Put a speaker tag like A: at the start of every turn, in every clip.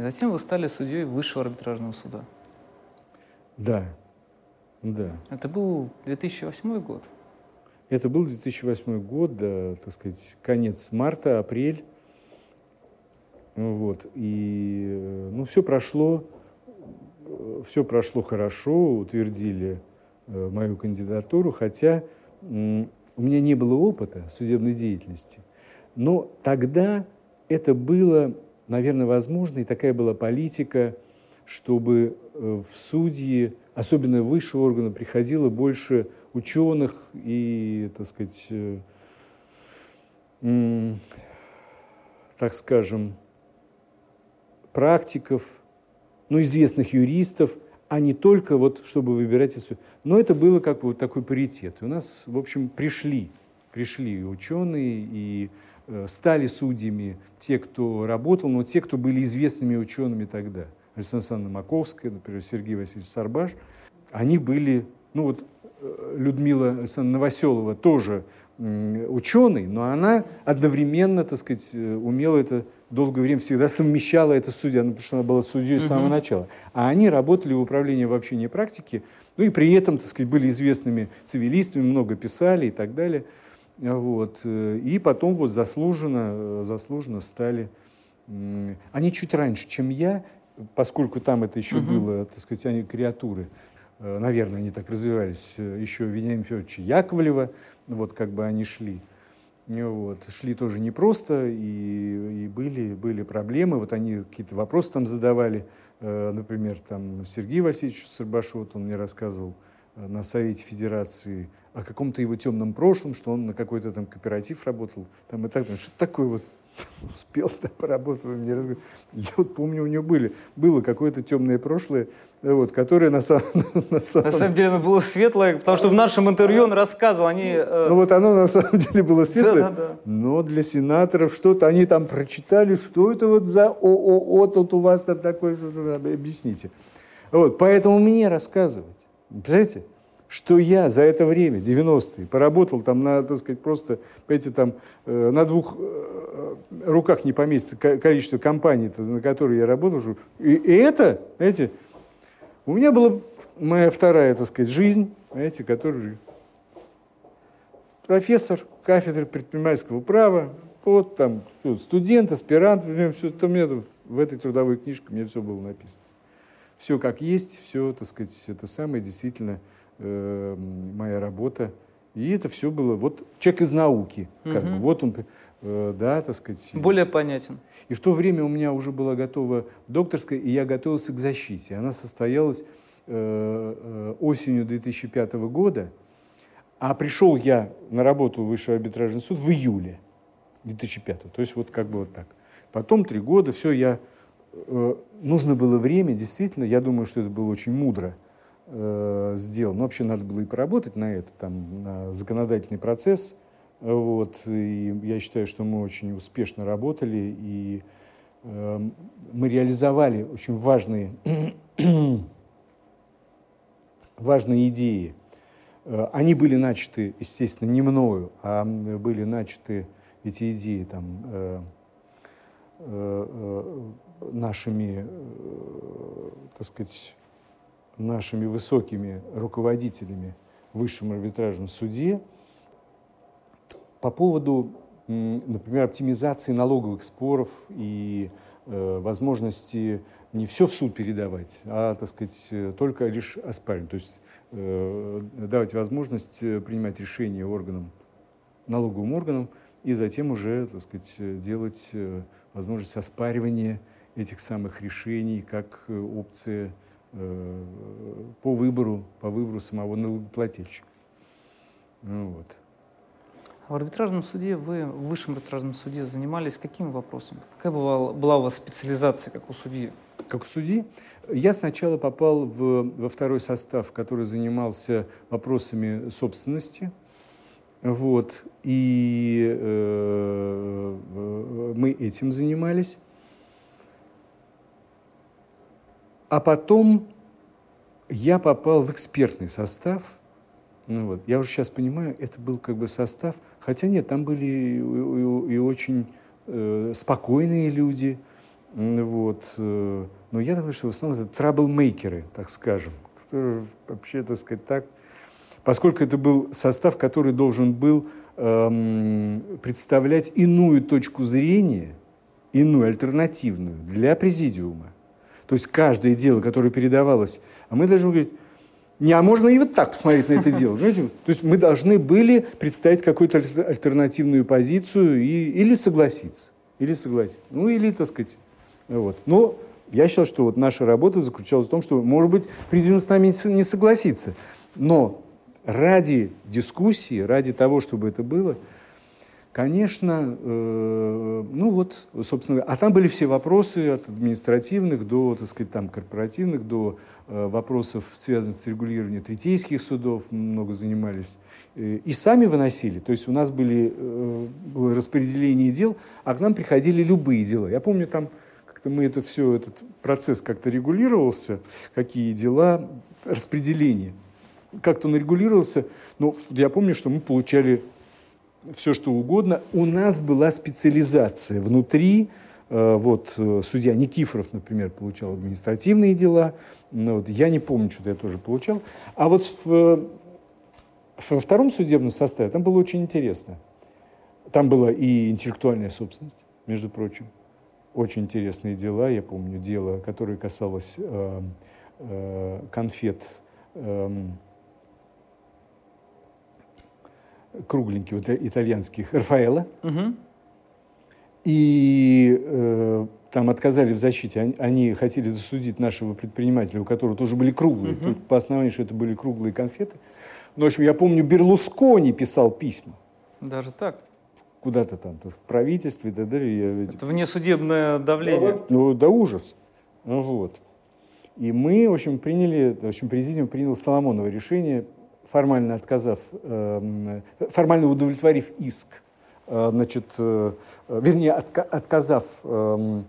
A: И затем вы стали судьей Высшего арбитражного суда.
B: Да, да.
A: Это был 2008 год.
B: Это был 2008 год, да, так сказать, конец марта, апрель. Вот. И э, ну, все прошло, все прошло хорошо, утвердили э, мою кандидатуру, хотя у меня не было опыта судебной деятельности. Но тогда это было, наверное, возможно, и такая была политика, чтобы э, в судьи, особенно высшего органа, приходило больше ученых и, так сказать, так скажем, практиков, ну, известных юристов, а не только вот, чтобы выбирать из... Но это было как бы вот такой паритет. И у нас, в общем, пришли, пришли и ученые, и э, стали судьями те, кто работал, но те, кто были известными учеными тогда. Александра Александровна Маковская, например, Сергей Васильевич Сарбаш. Они были, ну вот э, Людмила Александровна Новоселова тоже ученый, но она одновременно, так сказать, э, умела это долгое время всегда совмещала это с судьей, потому что она была судьей с самого начала. А они работали в управлении в обобщении практики, ну и при этом, так сказать, были известными цивилистами, много писали и так далее. Вот. Э, и потом вот заслуженно, э, заслуженно стали... Они чуть раньше, чем я, поскольку там это еще uh-huh. было, так сказать, они креатуры, наверное, они так развивались, еще Вениамина Федоровича Яковлева, вот как бы они шли. Вот. Шли тоже непросто, и, и были, были проблемы. Вот они какие-то вопросы там задавали. Э, например, там Сергей Васильевич Сарбашов, он мне рассказывал э, на Совете Федерации о каком-то его темном прошлом, что он на какой-то там кооператив работал. Там и так далее. Что такое вот успел да, поработать, мне Я вот помню, у него были, было какое-то темное прошлое, вот, которое на самом,
A: на самом... На самом деле оно было светлое, потому что в нашем интервью он рассказывал, они...
B: Э... Ну вот оно на самом деле было светлое, да, да, да. но для сенаторов что-то, они там прочитали, что это вот за ООО тут у вас там такое, что объясните. Вот, поэтому мне рассказывать, представляете? Что я за это время, 90-е, поработал там на, так сказать, просто, эти там, э, на двух э, руках не поместится количество компаний, на которые я работал. И, и это, знаете, у меня была моя вторая, так сказать, жизнь, знаете, которая профессор кафедры предпринимательского права, вот там студент, аспирант, все это у меня в этой трудовой книжке мне все было написано. Все как есть, все, так сказать, это самое действительно э, моя работа. И это все было, вот человек из науки, как угу. бы, вот он, э, да, так сказать.
A: Более понятен.
B: И в то время у меня уже была готова докторская, и я готовился к защите. Она состоялась э, э осенью 2005 года, а пришел я на работу в Высший арбитражный суд в июле 2005. То есть вот как бы вот так. Потом три года, все, я... Э, нужно было время, действительно, я думаю, что это было очень мудро э, сделал. Но вообще надо было и поработать на это, там, на законодательный процесс. Вот. И я считаю, что мы очень успешно работали, и э, мы реализовали очень важные, важные идеи. Э, они были начаты, естественно, не мною, а были начаты эти идеи там, э, э, нашими, так сказать, нашими высокими руководителями в высшем арбитражном суде по поводу, например, оптимизации налоговых споров и э, возможности не все в суд передавать, а, так сказать, только лишь оспаривать. То есть э, давать возможность э, принимать решения органам, налоговым органам, и затем уже, так сказать, делать э, возможность оспаривания этих самых решений как э, опция Э, по выбору, по выбору самого налогоплательщика. Ну, вот.
A: В арбитражном суде вы, в высшем арбитражном суде занимались какими вопросами? Какая была, была у вас специализация, как у судьи?
B: Как у судьи? Я сначала попал в, во второй состав, который занимался вопросами собственности. Вот, и э, э мы этим занимались. А потом я попал в экспертный состав. Ну вот, я уже сейчас понимаю, это был как бы состав, хотя нет, там были и, и, и очень э, спокойные люди, Вот. Э, но я думаю, что в основном это траблмейкеры, так скажем, которые вообще, так сказать, так, поскольку это был состав, который должен был эм, представлять иную точку зрения, иную, альтернативную для президиума. То есть каждое дело, которое передавалось, а мы должны говорить, не, а можно и вот так посмотреть на это дело. Понимаете? То есть мы должны были представить какую-то альтернативную позицию и, или согласиться. Или согласиться. Ну, или, так сказать, вот. Но я считал, что вот наша работа заключалась в том, что, может быть, президент с нами не согласится. Но ради дискуссии, ради того, чтобы это было, конечно, э, ну вот, собственно, а там были все вопросы от административных до, так сказать, там, корпоративных, до э, вопросов, связанных с регулированием третейских судов, много занимались, э, и сами выносили. То есть у нас были, было распределение дел, а к нам приходили любые дела. Я помню, там как-то мы это все, этот процесс как-то регулировался, какие дела, распределение. Как-то он регулировался, но я помню, что мы получали все, что угодно. У нас была специализация внутри. Э, вот э, судья Никифоров, например, получал административные дела. Ну, вот, я не помню, что-то я тоже получал. А вот в, во втором судебном составе там было очень интересно. Там была и интеллектуальная собственность, между прочим. Очень интересные дела. Я помню дело, которое касалось э, э, конфет э, кругленьких, вот, итальянских, Рафаэла. Угу. И э, там отказали в защите. Они, они хотели засудить нашего предпринимателя, у которого тоже были круглые, угу. по основанию, что это были круглые конфеты. Но, в общем, я помню, Берлускони писал письма.
A: Даже так?
B: Куда-то там, в правительстве и так далее.
A: Это внесудебное давление.
B: Ну, да ужас. Ну, вот. И мы, в общем, приняли, в общем, президиум принял Соломоново решение формально отказав, эм, формально удовлетворив иск, э, значит, э, вернее, отказав, эм,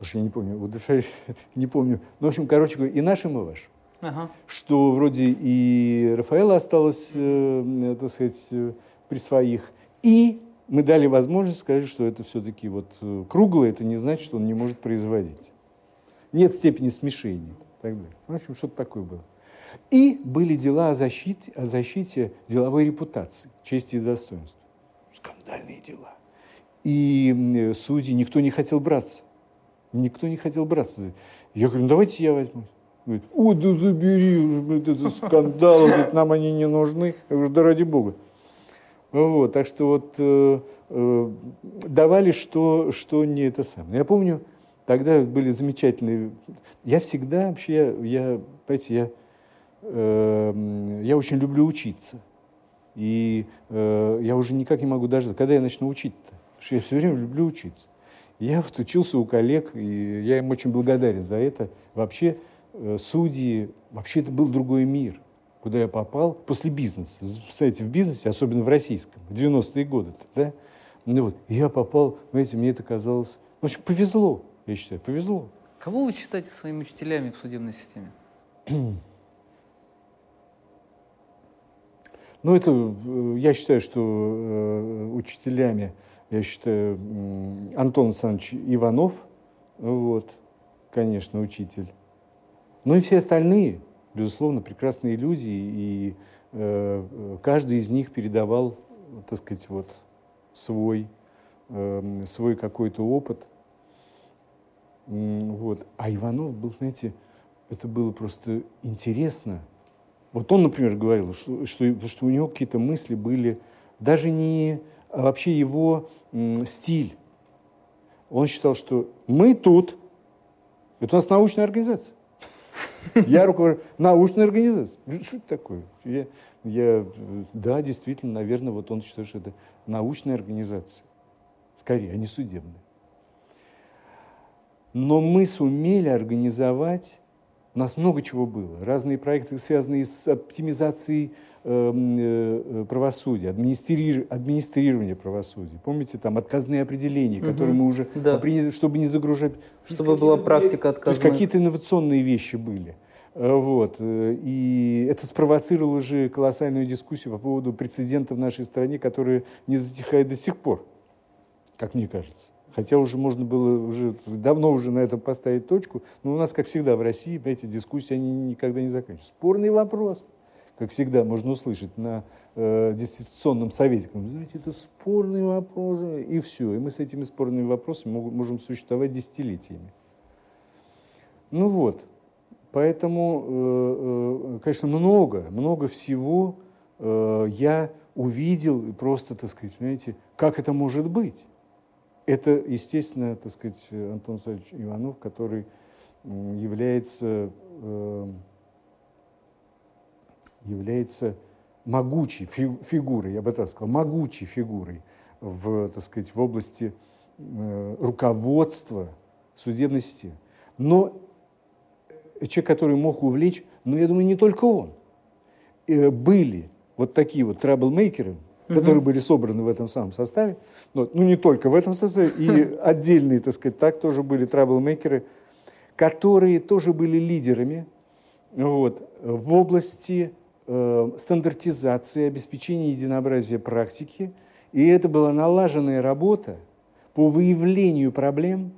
B: уж я не помню, не помню, ну, в общем, короче говоря, и нашим, и вашим. Ага. Что вроде и Рафаэла осталось, э, так сказать, при своих, и мы дали возможность сказать, что это все-таки вот круглое, это не значит, что он не может производить. Нет степени смешения. Так далее. В общем, что-то такое было. И были дела о защите, о защите деловой репутации, чести и достоинства. Скандальные дела. И судьи, никто не хотел браться. Никто не хотел браться. Я говорю, ну давайте я возьму. Говорит, о, да забери, это скандал, говорит, нам они не нужны. Я говорю, да ради бога. Вот, так что вот э, э, давали, что, что не это самое. Я помню, тогда были замечательные... Я всегда вообще, я, я понимаете, я Эм, я очень люблю учиться. И э, я уже никак не могу даже, когда я начну учить-то, потому что я все время люблю учиться. Я вот учился у коллег, и я им очень благодарен за это. Вообще э, судьи, вообще это был другой мир, куда я попал после бизнеса. Представляете, в бизнесе, особенно в российском, в 90-е годы, да? Ну вот, я попал, знаете, мне это казалось, ну, в общем, повезло, я считаю, повезло.
A: Кого вы считаете своими учителями в судебной системе?
B: Ну, это, э, я считаю, что э, учителями, я считаю, Антон Александрович Иванов, вот, конечно, учитель. Ну и все остальные, безусловно, прекрасные люди, и э, каждый из них передавал, так сказать, вот свой, э, свой какой-то опыт. Вот. А Иванов был, знаете, это было просто интересно – вот он, например, говорил, что, что, что у него какие-то мысли были даже не а вообще его м, стиль. Он считал, что мы тут, это у нас научная организация. Я руковожу научной организацией. Ну, что это такое? Я, я, да, действительно, наверное, вот он считает, что это научная организация. Скорее, а не судебная. Но мы сумели организовать у нас много чего было. Разные проекты, связанные с оптимизацией эм, э, правосудия, администри... администрирование правосудия. Помните, там отказные определения, угу. которые мы уже да. приняли, чтобы не загружать...
A: Чтобы была практика отказная.
B: То есть какие-то инновационные вещи были. Э, вот. Э, и это спровоцировало уже колоссальную дискуссию по поводу прецедента в нашей стране, которые не затихают до сих пор, как мне кажется. Хотя уже можно было уже давно уже на этом поставить точку. Но у нас, как всегда, в России эти дискуссии они никогда не заканчиваются. Спорный вопрос, как всегда, можно услышать на э, диссертационном совете. Знаете, это спорный вопрос, и все. И мы с этими спорными вопросами можем существовать десятилетиями. Ну вот, поэтому, э, э, конечно, много, много всего э, я увидел, просто, так сказать, понимаете, как это может быть. Это, естественно, так сказать, Антон Александрович Иванов, который является, является могучей фигурой, я бы так сказал, могучей фигурой в, так сказать, в области руководства судебной системы. Но человек, который мог увлечь, но я думаю, не только он. Были вот такие вот траблмейкеры, которые были собраны в этом самом составе, но, ну не только в этом составе, и отдельные, так сказать, так тоже были траблмейкеры, которые тоже были лидерами вот, в области э, стандартизации, обеспечения единообразия практики, и это была налаженная работа по выявлению проблем,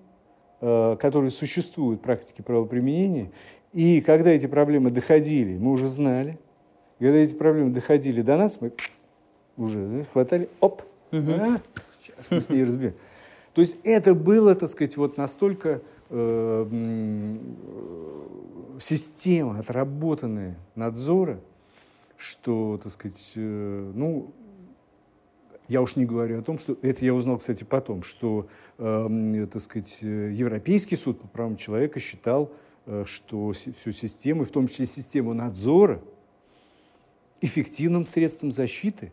B: э, которые существуют в практике правоприменения, и когда эти проблемы доходили, мы уже знали – когда эти проблемы доходили до нас, мы уже хватали, оп, угу. а, сейчас мы с ней разберем. То есть это было, так сказать, вот настолько э, система отработанная надзора, что, так сказать, э, ну, я уж не говорю о том, что это я узнал, кстати, потом, что, э, так сказать, Европейский суд по правам человека считал, э, что всю систему, в том числе систему надзора, эффективным средством защиты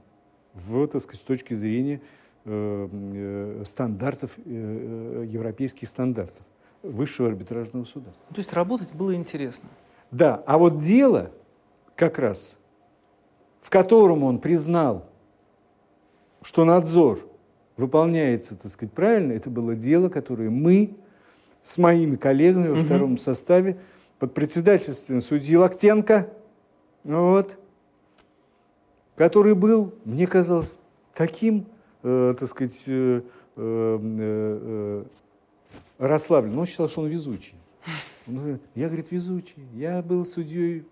B: в, так сказать, с точки зрения э, э, стандартов, э, европейских стандартов высшего арбитражного суда.
A: То есть работать было интересно.
B: Да, а вот дело как раз, в котором он признал, что надзор выполняется, так сказать, правильно, это было дело, которое мы с моими коллегами во угу. втором составе под председательством судьи Лактенко, вот, который был, мне казалось, таким, э, так сказать, э, э, э, расслаблен. Он считал, что он везучий. Он, я, говорит, везучий. Я был судьей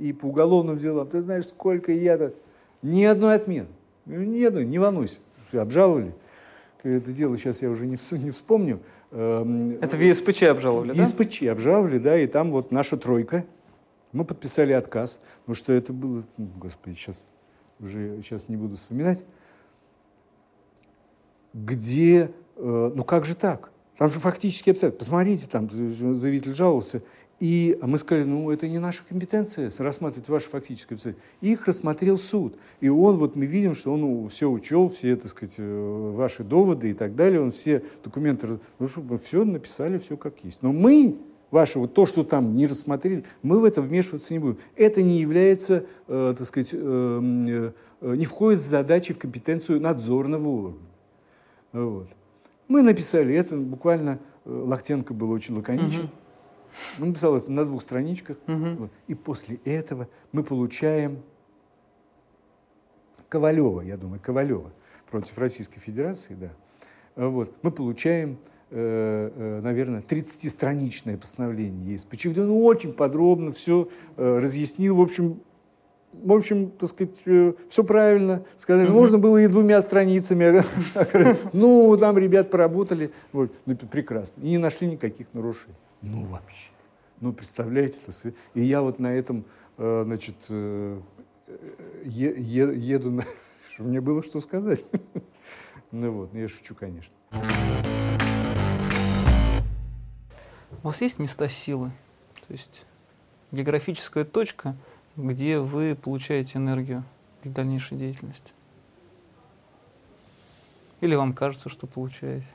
B: и по уголовным делам. Ты знаешь, сколько я-то... Ни одной отмены. Ни одной, не волнуйся. Обжаловали. Это дело сейчас я уже не, не вспомню.
A: Эм, Это в ЕСПЧ обжаловали,
B: да? ЕСПЧ обжаловали, да, и там вот наша тройка. Мы подписали отказ, потому что это было, господи, сейчас уже сейчас не буду вспоминать, где, э, ну как же так? Там же фактически обстоятельства. Посмотрите, там заявитель жаловался, и мы сказали, ну это не наша компетенция рассматривать ваши фактические обстоятельства. Их рассмотрел суд. И он, вот мы видим, что он ну, все учел, все, так сказать, э, ваши доводы и так далее, он все документы, ну, чтобы все написали, все как есть. Но мы ваше, вот то, что там не рассмотрели, мы в это вмешиваться не будем. Это не является, э, так сказать, э, э, не входит в задачи, в компетенцию надзорного органа. Вот. Мы написали это, буквально э, Лахтенко был очень лаконичен. Угу. Он написал это на двух страничках. Угу. Вот. И после этого мы получаем Ковалева, я думаю, Ковалева против Российской Федерации, да. Вот. Мы получаем наверное, 30-страничное постановление есть, где он очень подробно все э, разъяснил. В общем, в общем, так сказать, все правильно. Сказали, mm-hmm. можно было и двумя страницами. Ну, там ребят поработали. Вот, ну, прекрасно. И не нашли никаких нарушений. Ну, вообще. Ну, представляете, и я вот на этом, значит, еду на... Мне было что сказать. Ну вот, я шучу, конечно.
A: У вас есть места силы? То есть географическая точка, где вы получаете энергию для дальнейшей деятельности? Или вам кажется, что получаете?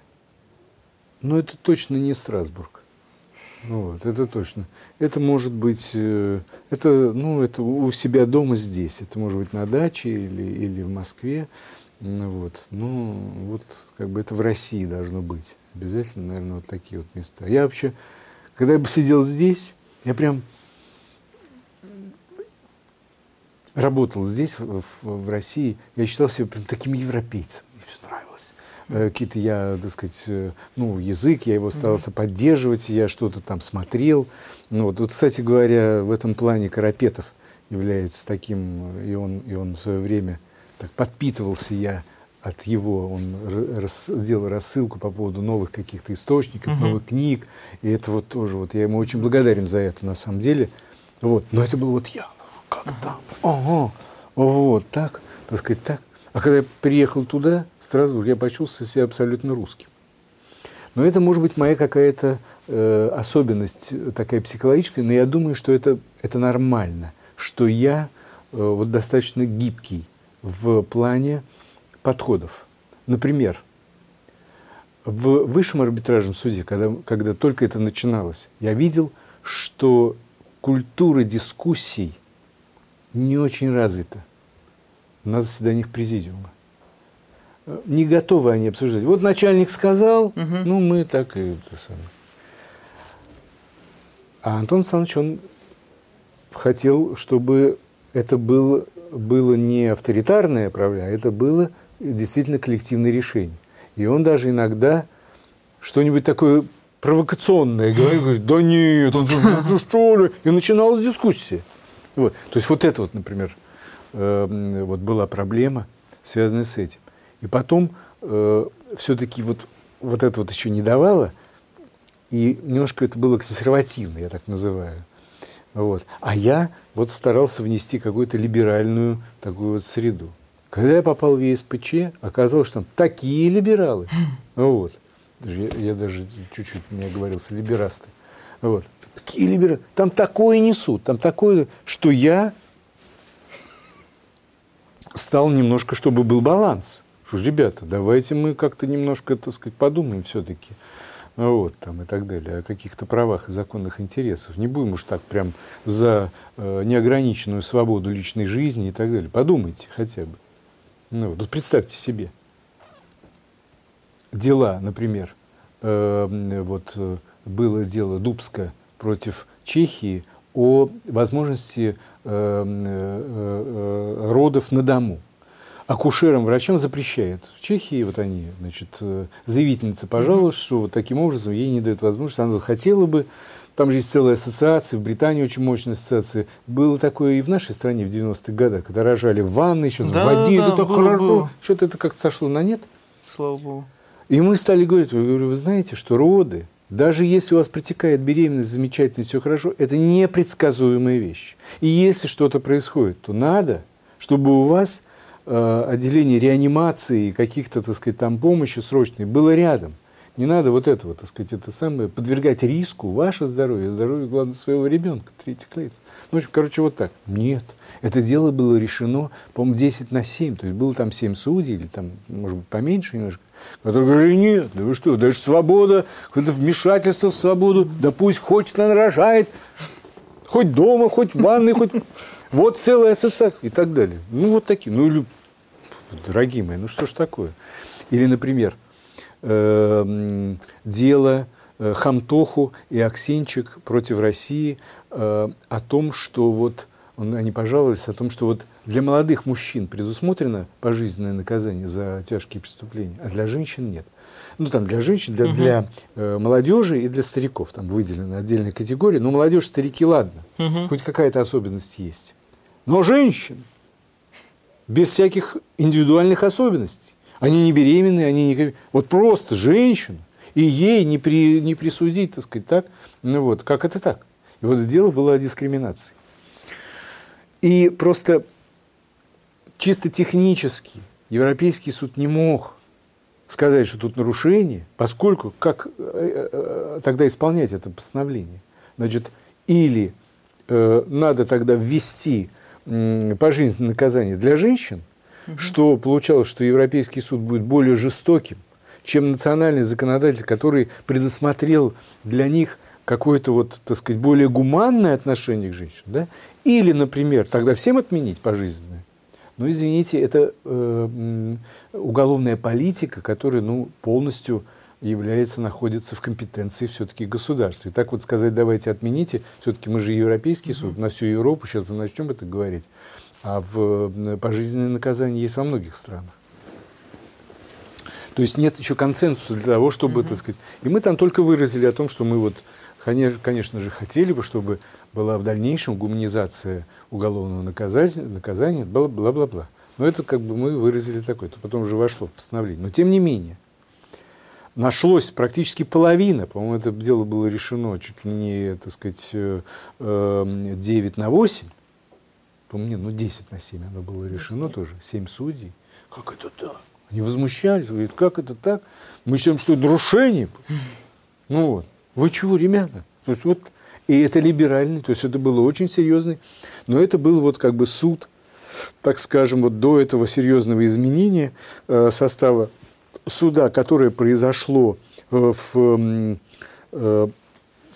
B: Ну, это точно не Страсбург. Ну, вот, это точно. Это может быть, э, это, ну, это у себя дома здесь. Это может быть на даче или, или в Москве. Ну, вот. Ну, вот как бы это в России должно быть. Обязательно, наверное, вот такие вот места. Я вообще, когда я бы сидел здесь, я прям работал здесь, в, в, России, я считал себя прям таким европейцем. Мне все нравилось. э, какие-то я, так сказать, э, ну, язык, я его старался поддерживать, я что-то там смотрел. Ну, вот, вот, кстати говоря, в этом плане Карапетов является таким, и он, и он в свое время так подпитывался я от его, он рас, сделал рассылку по поводу новых каких-то источников, uh-huh. новых книг, и это вот тоже, вот я ему очень благодарен за это на самом деле. Вот, но это был вот я, как там, ага, вот так, так сказать, так. А когда я приехал туда, в Страсбург, я почувствовал себя абсолютно русским. Но это может быть моя какая-то э, особенность такая психологическая, но я думаю, что это, это нормально, что я э, вот достаточно гибкий в плане подходов. Например, в высшем арбитражном суде, когда, когда только это начиналось, я видел, что культура дискуссий не очень развита на заседаниях президиума. Не готовы они обсуждать. Вот начальник сказал, угу. ну мы так и это самое. А Антон Александрович, он хотел, чтобы это было, было не авторитарное правление, а это было действительно коллективное решение. И он даже иногда что-нибудь такое провокационное говорит, да нет, он ну что ли? И начиналась дискуссия. Вот. То есть вот это вот, например, э, вот была проблема, связанная с этим. И потом э, все-таки вот, вот это вот еще не давало, и немножко это было консервативно, я так называю. Вот. А я вот старался внести какую-то либеральную такую вот среду. Когда я попал в ЕСПЧ, оказалось, что там такие либералы. Вот. Я, я даже чуть-чуть не оговорился, либерасты. Вот. Такие либералы. Там такое несут, там такое, что я стал немножко, чтобы был баланс. Что, ребята, давайте мы как-то немножко, так сказать, подумаем все-таки. Вот, там и так далее, о каких-то правах и законных интересах. Не будем уж так прям за э, неограниченную свободу личной жизни и так далее. Подумайте хотя бы. Ну, вот представьте себе. Дела, например, э, вот было дело Дубска против Чехии о возможности э, э, э, родов на дому. Акушерам, врачам запрещает. В Чехии вот они, значит, э, заявительница пожаловалась, что вот таким образом ей не дают возможность. Она хотела бы там же есть целая ассоциация, в Британии очень мощная ассоциация. Было такое и в нашей стране в 90-х годах, когда рожали в ванной, еще да, в воде, да, это так хорошо. Что-то это как-то сошло на нет.
A: Слава Богу.
B: И мы стали говорить, я говорю, вы знаете, что роды, даже если у вас протекает беременность замечательно, все хорошо, это непредсказуемая вещь. И если что-то происходит, то надо, чтобы у вас э, отделение реанимации, каких-то, так сказать, там помощи срочной было рядом – не надо вот этого, так сказать, это самое, подвергать риску ваше здоровье, здоровье, главное, своего ребенка, третьих лиц. Ну, короче, вот так. Нет. Это дело было решено, по-моему, 10 на 7. То есть было там 7 судей, или там, может быть, поменьше немножко, которые говорили, нет, да вы что, даже свобода, какое-то вмешательство в свободу, да пусть хочет, она рожает, хоть дома, хоть в ванной, хоть... Вот целая ассоциация и так далее. Ну, вот такие. Ну, или, дорогие мои, ну что ж такое? Или, например, э, дело э, Хамтоху и Аксенчик против России э, о том, что вот они пожаловались о том, что вот для молодых мужчин предусмотрено пожизненное наказание за тяжкие преступления, а для женщин нет. Ну, там для женщин, для, угу. для э, молодежи и для стариков там выделены отдельные категории. Но молодежь, старики, ладно, угу. хоть какая-то особенность есть. Но женщин без всяких индивидуальных особенностей. Они не беременные, они не... Вот просто женщина, и ей не, при, не присудить, так сказать, так. Ну вот, как это так? И вот дело было о дискриминации. И просто чисто технически Европейский суд не мог сказать, что тут нарушение, поскольку как э, э, тогда исполнять это постановление? Значит, или э, надо тогда ввести пожизненное наказание для женщин – угу. что получалось, что Европейский суд будет более жестоким, чем национальный законодатель, который предусмотрел для них какое-то вот, так сказать, более гуманное отношение к женщинам, да? Или, например, тогда всем отменить пожизненное. Ну, извините, это э, уголовная политика, которая, ну, полностью является, находится в компетенции все-таки государства. И так вот сказать, давайте отмените, все-таки мы же Европейский суд, на всю Европу, сейчас мы начнем это говорить. А в пожизненное наказание есть во многих странах. То есть нет еще консенсуса для того, чтобы, угу. так сказать... И мы там только выразили о том, что мы вот, конечно же, хотели бы, чтобы была в дальнейшем гуманизация уголовного наказания, наказания бла-бла-бла. Но это как бы мы выразили такое, это потом уже вошло в постановление. Но тем не менее, нашлось практически половина, по-моему, это дело было решено чуть ли не, так сказать, 9 э, на 8, по-моему, ну 10 на 7 оно было решено тоже, 7 судей. Как это так? Они возмущались, говорят, как это так? Мы считаем, что это нарушение. Ну вот, вы чего, ребята? То есть вот, и это либеральный, то есть это было очень серьезный, но это был вот как бы суд, так скажем, вот до этого серьезного изменения э, состава суда, которое произошло э, в э,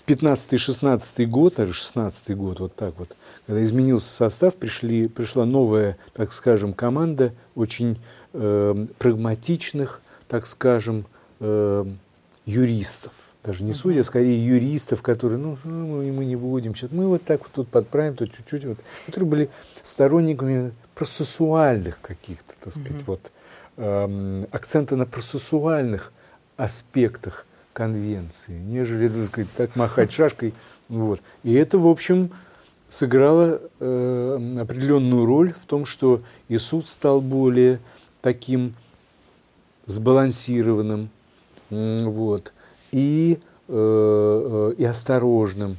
B: 15-16 год, или 16 год, вот так вот, когда изменился состав, пришли, пришла новая, так скажем, команда очень э, прагматичных, так скажем, э, юристов. Даже не судья, а скорее юристов, которые, ну, ну, мы не будем сейчас, мы вот так вот тут подправим, тут чуть-чуть, вот, которые были сторонниками процессуальных каких-то, так сказать, mm-hmm. вот, э, акцента на процессуальных аспектах конвенции, нежели, так сказать, так махать шашкой. Вот. И это, в общем, сыграло э, определенную роль в том, что и суд стал более таким сбалансированным, вот, и, э, э, и осторожным.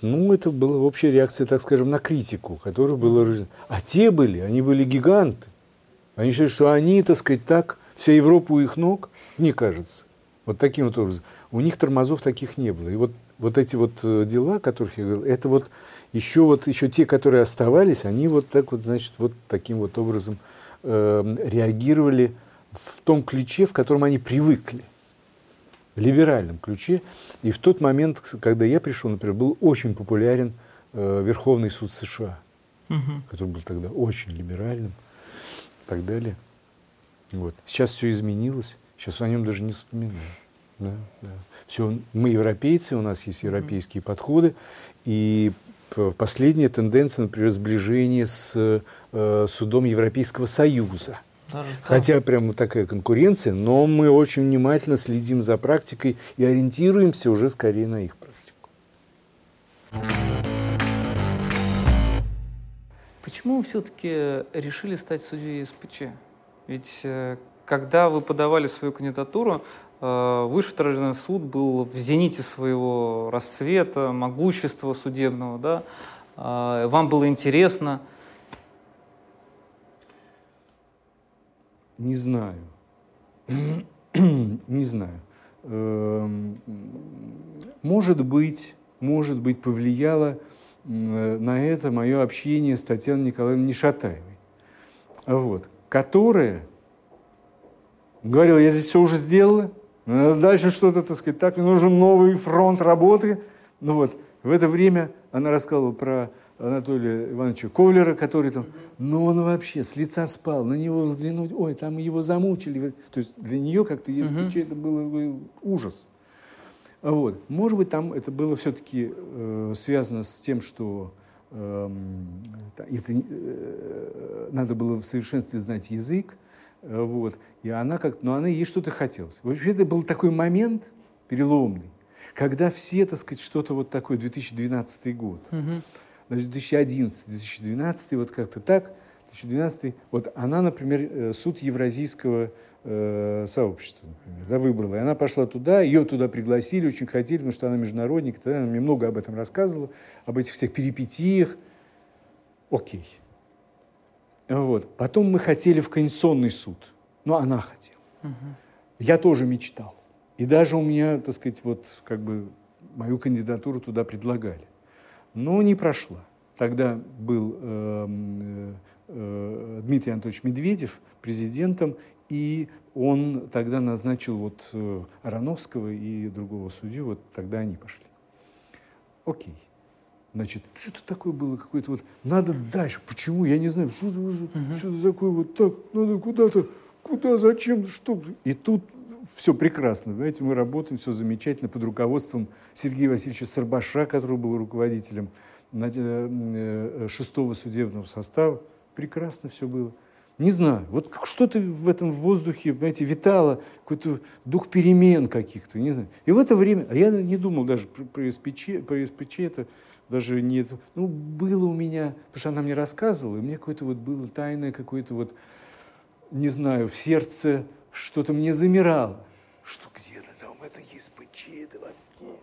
B: Ну, это была общая реакция, так скажем, на критику, которая была... А те были, они были гиганты. Они считают, что они, так сказать, так, вся Европа у их ног, мне кажется. Вот таким вот образом. У них тормозов таких не было. И вот, вот эти вот э, дела, о которых я говорил, это вот еще вот еще те, которые оставались, они вот так вот, значит, вот таким вот образом э, реагировали в том ключе, в котором они привыкли, либеральном ключе. И в тот момент, когда я пришел, например, был очень популярен э, Верховный суд США, угу. который был тогда очень либеральным так далее. Вот. Сейчас все изменилось, сейчас о нем даже не вспоминаю. Да, да. Все, мы европейцы, у нас есть европейские mm-hmm. подходы, и последняя тенденция, например, сближение с э, судом Европейского Союза. Даже Хотя прямо такая конкуренция, но мы очень внимательно следим за практикой и ориентируемся уже скорее на их практику.
A: Почему вы все-таки решили стать судьей СПЧ? Ведь э, когда вы подавали свою кандидатуру, э, Высший Трудовой суд был в зените своего расцвета, могущества судебного, да? Э, вам было интересно.
B: Не знаю. Не знаю. Эм, может быть, может быть, повлияло на это мое общение с Татьяной Николаевной Нешатаевой. Вот которая говорила, я здесь все уже сделала, дальше что-то, так сказать, так, мне нужен новый фронт работы. Ну вот, в это время она рассказывала про Анатолия Ивановича Ковлера, который там, ну он вообще с лица спал, на него взглянуть, ой, там его замучили. То есть для нее как-то есть uh это было ужас. Вот. Может быть, там это было все-таки э, связано с тем, что Эм, это, э, надо было в совершенстве знать язык, э, вот, и она как, но она ей что-то хотелось. Вообще это был такой момент переломный, когда все, так сказать, что-то вот такое, 2012 год, угу. значит, 2011, 2012, вот как-то так, 2012, вот она, например, э, суд Евразийского э, сообщества, например, да, выбрала. И она пошла туда, ее туда пригласили, очень хотели, потому что она международник, тогда она мне много об этом рассказывала, об этих всех перипетиях. Окей. Вот. Потом мы хотели в Конституционный суд, но она хотела. Угу. Я тоже мечтал. И даже у меня, так сказать, вот как бы мою кандидатуру туда предлагали. Но не прошла. Тогда был э, э, Дмитрий Анатольевич Медведев президентом, и он тогда назначил вот э, Ароновского и другого судью, вот тогда они пошли. Окей. Значит, что-то такое было, какое-то вот, надо дальше, почему, я не знаю, что-то, uh-huh. что такое вот так, надо куда-то, куда, зачем, что. И тут все прекрасно, знаете, мы работаем, все замечательно, под руководством Сергея Васильевича Сарбаша, который был руководителем э, э, шестого судебного состава. Прекрасно все было. Не знаю. Вот что-то в этом воздухе, понимаете, витало, какой-то дух перемен каких-то, не знаю. И в это время, а я не думал даже про, СПЧ, про СПЧ это даже не... Ну, было у меня, потому что она мне рассказывала, и мне какое-то вот было тайное какое-то вот, не знаю, в сердце что-то мне замирало. Что где-то там это СПЧ, это вообще...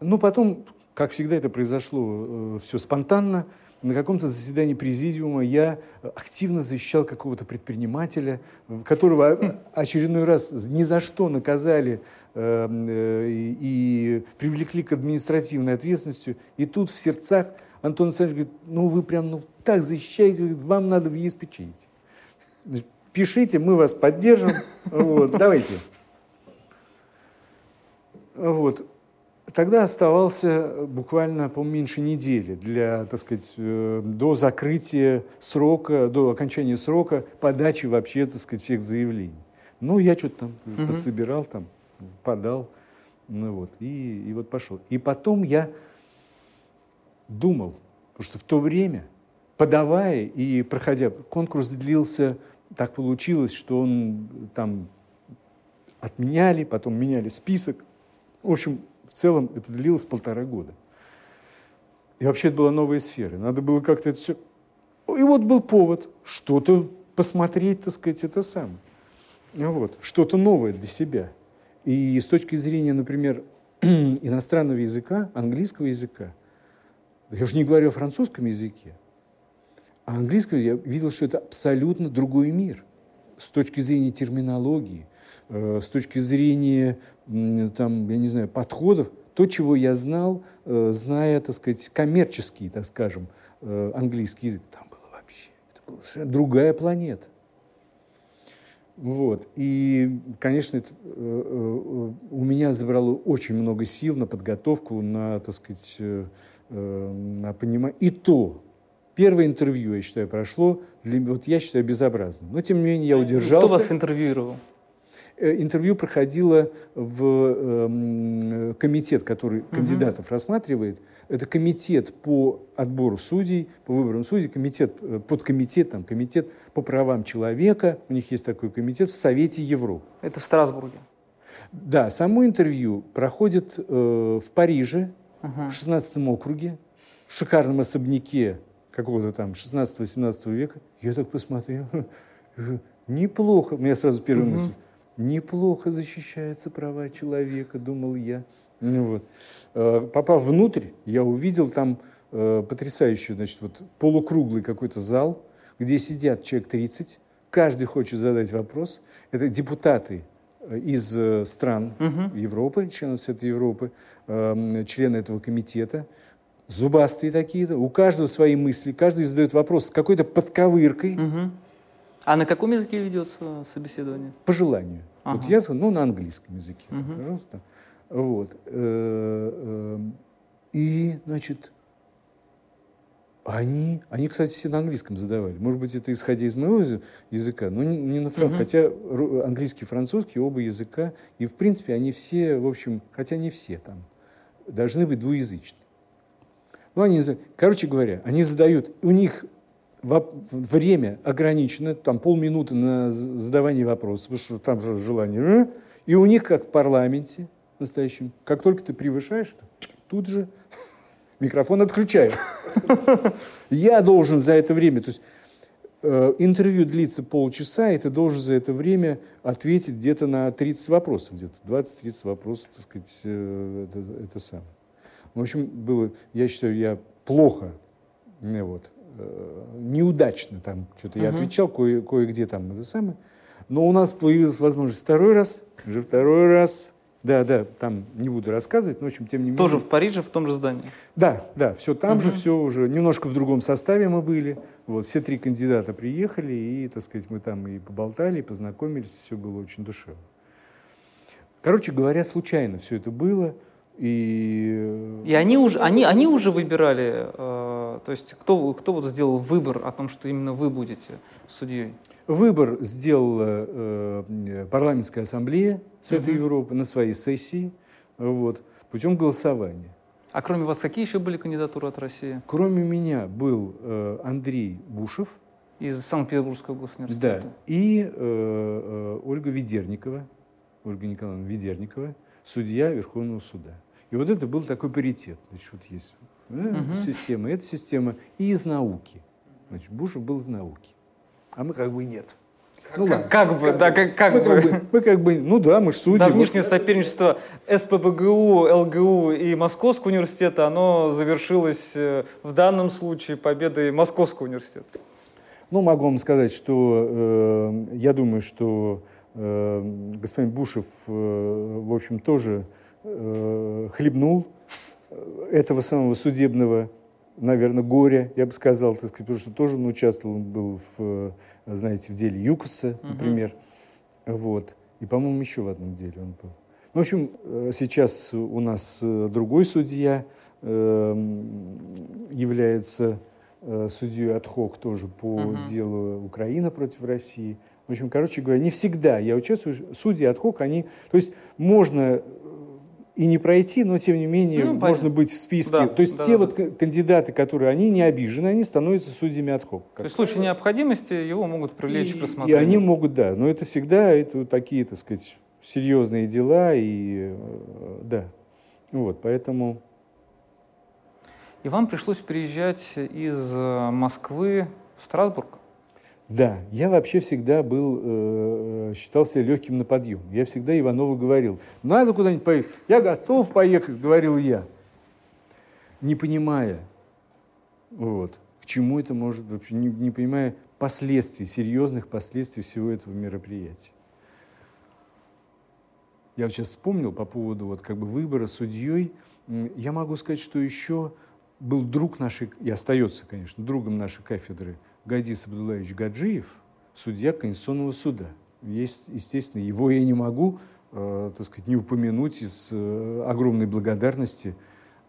B: Ну, потом, как всегда, это произошло э, все спонтанно на каком-то заседании президиума я активно защищал какого-то предпринимателя, которого очередной раз ни за что наказали э, э, и привлекли к административной ответственности. И тут в сердцах Антон Александрович говорит, ну вы прям ну, так защищаете, вам надо в ЕСПЧ идти. Пишите, мы вас поддержим. Вот, давайте. Вот. Тогда оставался э, буквально, по меньше недели для, так сказать, э, до закрытия срока, до окончания срока подачи вообще, так сказать, всех заявлений. Ну, я что-то там угу. подсобирал, там, подал, ну вот, и, и вот пошел. И потом я думал, потому что в то время, подавая и проходя, конкурс длился, так получилось, что он там отменяли, потом меняли список. В общем, в целом это длилось полтора года. И вообще это была новая сфера. Надо было как-то это все... И вот был повод что-то посмотреть, так сказать, это сам. Вот. Что-то новое для себя. И с точки зрения, например, иностранного языка, английского языка, я уже не говорю о французском языке, а английского я видел, что это абсолютно другой мир с точки зрения терминологии, э, с точки зрения там, я не знаю, подходов, то, чего я знал, э, зная, так сказать, коммерческий, так скажем, э, английский язык, там было вообще, это была совершенно другая планета. Вот. И, конечно, это, э, у меня забрало очень много сил на подготовку, на, так сказать, на понимание. И то, первое интервью, я считаю, прошло, для, вот я считаю, безобразным. Но, тем не менее, я удержался.
A: Кто вас интервьюировал?
B: Э, интервью проходило в эм, комитет, который кандидатов угу. рассматривает. Это комитет по отбору судей, по выборам судей, комитет, э, подкомитет, там, комитет по правам человека. У них есть такой комитет в Совете Европы.
A: Это в Страсбурге.
B: Да, само интервью проходит э, в Париже, угу. в 16 округе, в шикарном особняке какого-то там 16-18 века. Я так посмотрел, неплохо. У меня сразу первая угу. мысль неплохо защищаются права человека, думал я. Ну, вот. Э, попав внутрь, я увидел там э, потрясающий, значит, вот полукруглый какой-то зал, где сидят человек 30, каждый хочет задать вопрос. Это депутаты э, из стран угу. Европы, членов Совета Европы, члены этого комитета, зубастые такие-то, у каждого свои мысли, каждый задает вопрос с какой-то подковыркой.
A: Угу. А на каком языке ведется собеседование?
B: По желанию. Ага. Вот я, ну, на английском языке, угу. пожалуйста. Вот. Э, э, и, значит, они, они, кстати, все на английском задавали. Может быть, это исходя из моего языка, но не на французском. Угу. Хотя английский и французский, оба языка. И, в принципе, они все, в общем, хотя не все там, должны быть двуязычны. Ну, они, короче говоря, они задают, у них время ограничено, там полминуты на задавание вопросов, потому что там же желание. И у них, как в парламенте настоящем, как только ты превышаешь, тут же микрофон отключаю. Я должен за это время, то есть э, интервью длится полчаса, и ты должен за это время ответить где-то на 30 вопросов, где-то 20-30 вопросов, так сказать, э, это, это самое. В общем, было, я считаю, я плохо вот, Э, неудачно там что-то. Uh-huh. Я отвечал кое- кое-где там это самое. Но у нас появилась возможность второй раз, уже второй раз. Да, да, там не буду рассказывать, но, в общем, тем не менее.
A: Тоже в Париже, в том же здании?
B: Да, да, все там uh-huh. же, все уже. Немножко в другом составе мы были. Вот, все три кандидата приехали, и, так сказать, мы там и поболтали, и познакомились, все было очень душевно. Короче говоря, случайно все это было. И,
A: и они уже, они, они уже выбирали, э, то есть кто, кто вот сделал выбор о том, что именно вы будете судьей?
B: Выбор сделала э, парламентская ассамблея Совета угу. Европы на своей сессии вот, путем голосования.
A: А кроме вас, какие еще были кандидатуры от России?
B: Кроме меня был э, Андрей Бушев.
A: Из Санкт-Петербургского госуниверситета.
B: Да. И э, э, Ольга Ведерникова, Ольга Николаевна Ведерникова, судья Верховного суда. И вот это был такой паритет. Значит, вот есть да, угу. система, эта система, и из науки. Значит, Бушев был из науки. А мы как бы нет.
A: Ну, как, как бы, как да, как, как
B: мы,
A: бы.
B: Как бы. Мы как бы, ну да, мы же судьи.
A: Давнишнее может... соперничество СПБГУ, ЛГУ и Московского университета, оно завершилось э, в данном случае победой Московского университета.
B: Ну, могу вам сказать, что э, я думаю, что э, господин Бушев, э, в общем, тоже э, хлебнул этого самого судебного, наверное, горя, я бы сказал, так сказать, потому что тоже он участвовал, он был в, знаете, в деле ЮКОСа, например, угу. вот, и, по-моему, еще в одном деле он был. Ну, в общем, э, сейчас у нас э, другой судья э, является э, судьей отхок тоже по угу. делу Украина против России. В общем, короче говоря, не всегда я участвую. Судьи отхок, они... То есть можно и не пройти, но тем не менее ну, можно понятно. быть в списке. Да, То есть да, те да, вот да. кандидаты, которые они не обижены, они становятся судьями отхок.
A: То есть в случае необходимости его могут привлечь и, к рассмотрению.
B: И они могут, да. Но это всегда это такие, так сказать, серьезные дела. И, э, да. Вот, поэтому...
A: И вам пришлось переезжать из э, Москвы в Страсбург?
B: Да, я вообще всегда был, э, считался легким на подъем. Я всегда Иванову говорил, надо куда-нибудь поехать. Я готов поехать, говорил я, не понимая, вот, к чему это может, вообще не, не понимая последствий, серьезных последствий всего этого мероприятия. Я вот сейчас вспомнил по поводу вот как бы выбора судьей. Я могу сказать, что еще был друг нашей, и остается, конечно, другом нашей кафедры – Гадис Абдулаевич Гаджиев, судья Конституционного суда. Есть, естественно, его я не могу, э, так сказать, не упомянуть из э, огромной благодарности,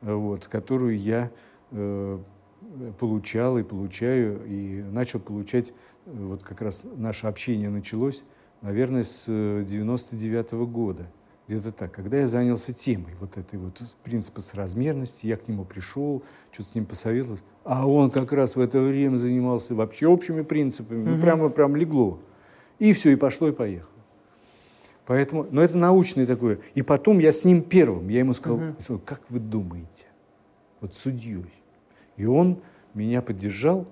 B: э, вот, которую я э, получал и получаю, и начал получать, э, вот как раз наше общение началось, наверное, с 99 -го года – где-то так. Когда я занялся темой вот этой вот принципа соразмерности, я к нему пришел, что-то с ним посоветовался, а он как раз в это время занимался вообще общими принципами, угу. ну, прямо прям легло. И все, и пошло, и поехало. Поэтому, но это научное такое. И потом я с ним первым, я ему сказал, угу. как вы думаете, вот судьей. И он меня поддержал.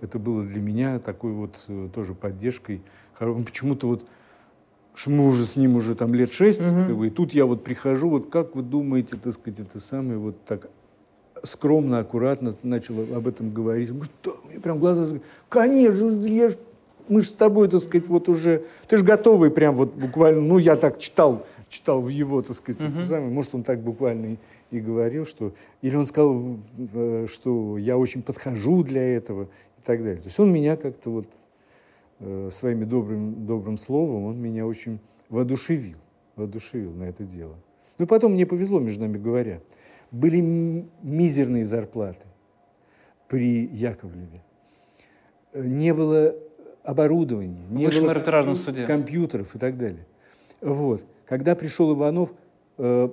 B: Это было для меня такой вот э, тоже поддержкой. Он почему-то вот что мы уже с ним уже там лет шесть, угу. как бы, и тут я вот прихожу, вот как вы думаете, так сказать, это самое, вот так скромно, аккуратно начал об этом говорить. Он говорит, да, меня прям глаза, конечно, я ж, мы же с тобой, так сказать, вот уже, ты же готовый прям вот буквально, ну, я так читал, читал в его, так сказать, угу. это самое, может, он так буквально и, и говорил, что, или он сказал, что я очень подхожу для этого и так далее. То есть он меня как-то вот Э, своими добрым, добрым словом, он меня очень воодушевил, воодушевил на это дело. Ну и потом мне повезло, между нами говоря. Были мизерные зарплаты при Яковлеве. Э, не было оборудования, не было
A: суде.
B: компьютеров и так далее. Вот. Когда пришел Иванов, э,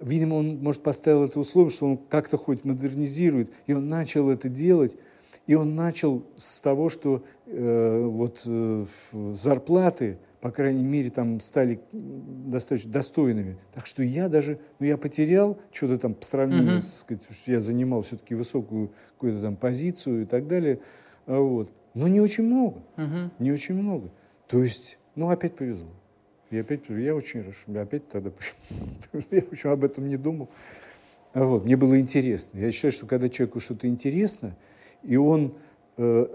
B: видимо, он, может, поставил это условие, что он как-то хоть модернизирует, и он начал это делать, и он начал с того, что э, вот э, зарплаты, по крайней мере, там стали достаточно достойными. Так что я даже, ну, я потерял что-то там по сравнению, uh-huh. с, сказать, что я занимал все-таки высокую какую-то там позицию и так далее. А вот. Но не очень много. Uh-huh. Не очень много. То есть, ну, опять повезло. И опять, я очень что я опять тогда, я, общем, об этом не думал. А вот, мне было интересно. Я считаю, что когда человеку что-то интересно, и он э,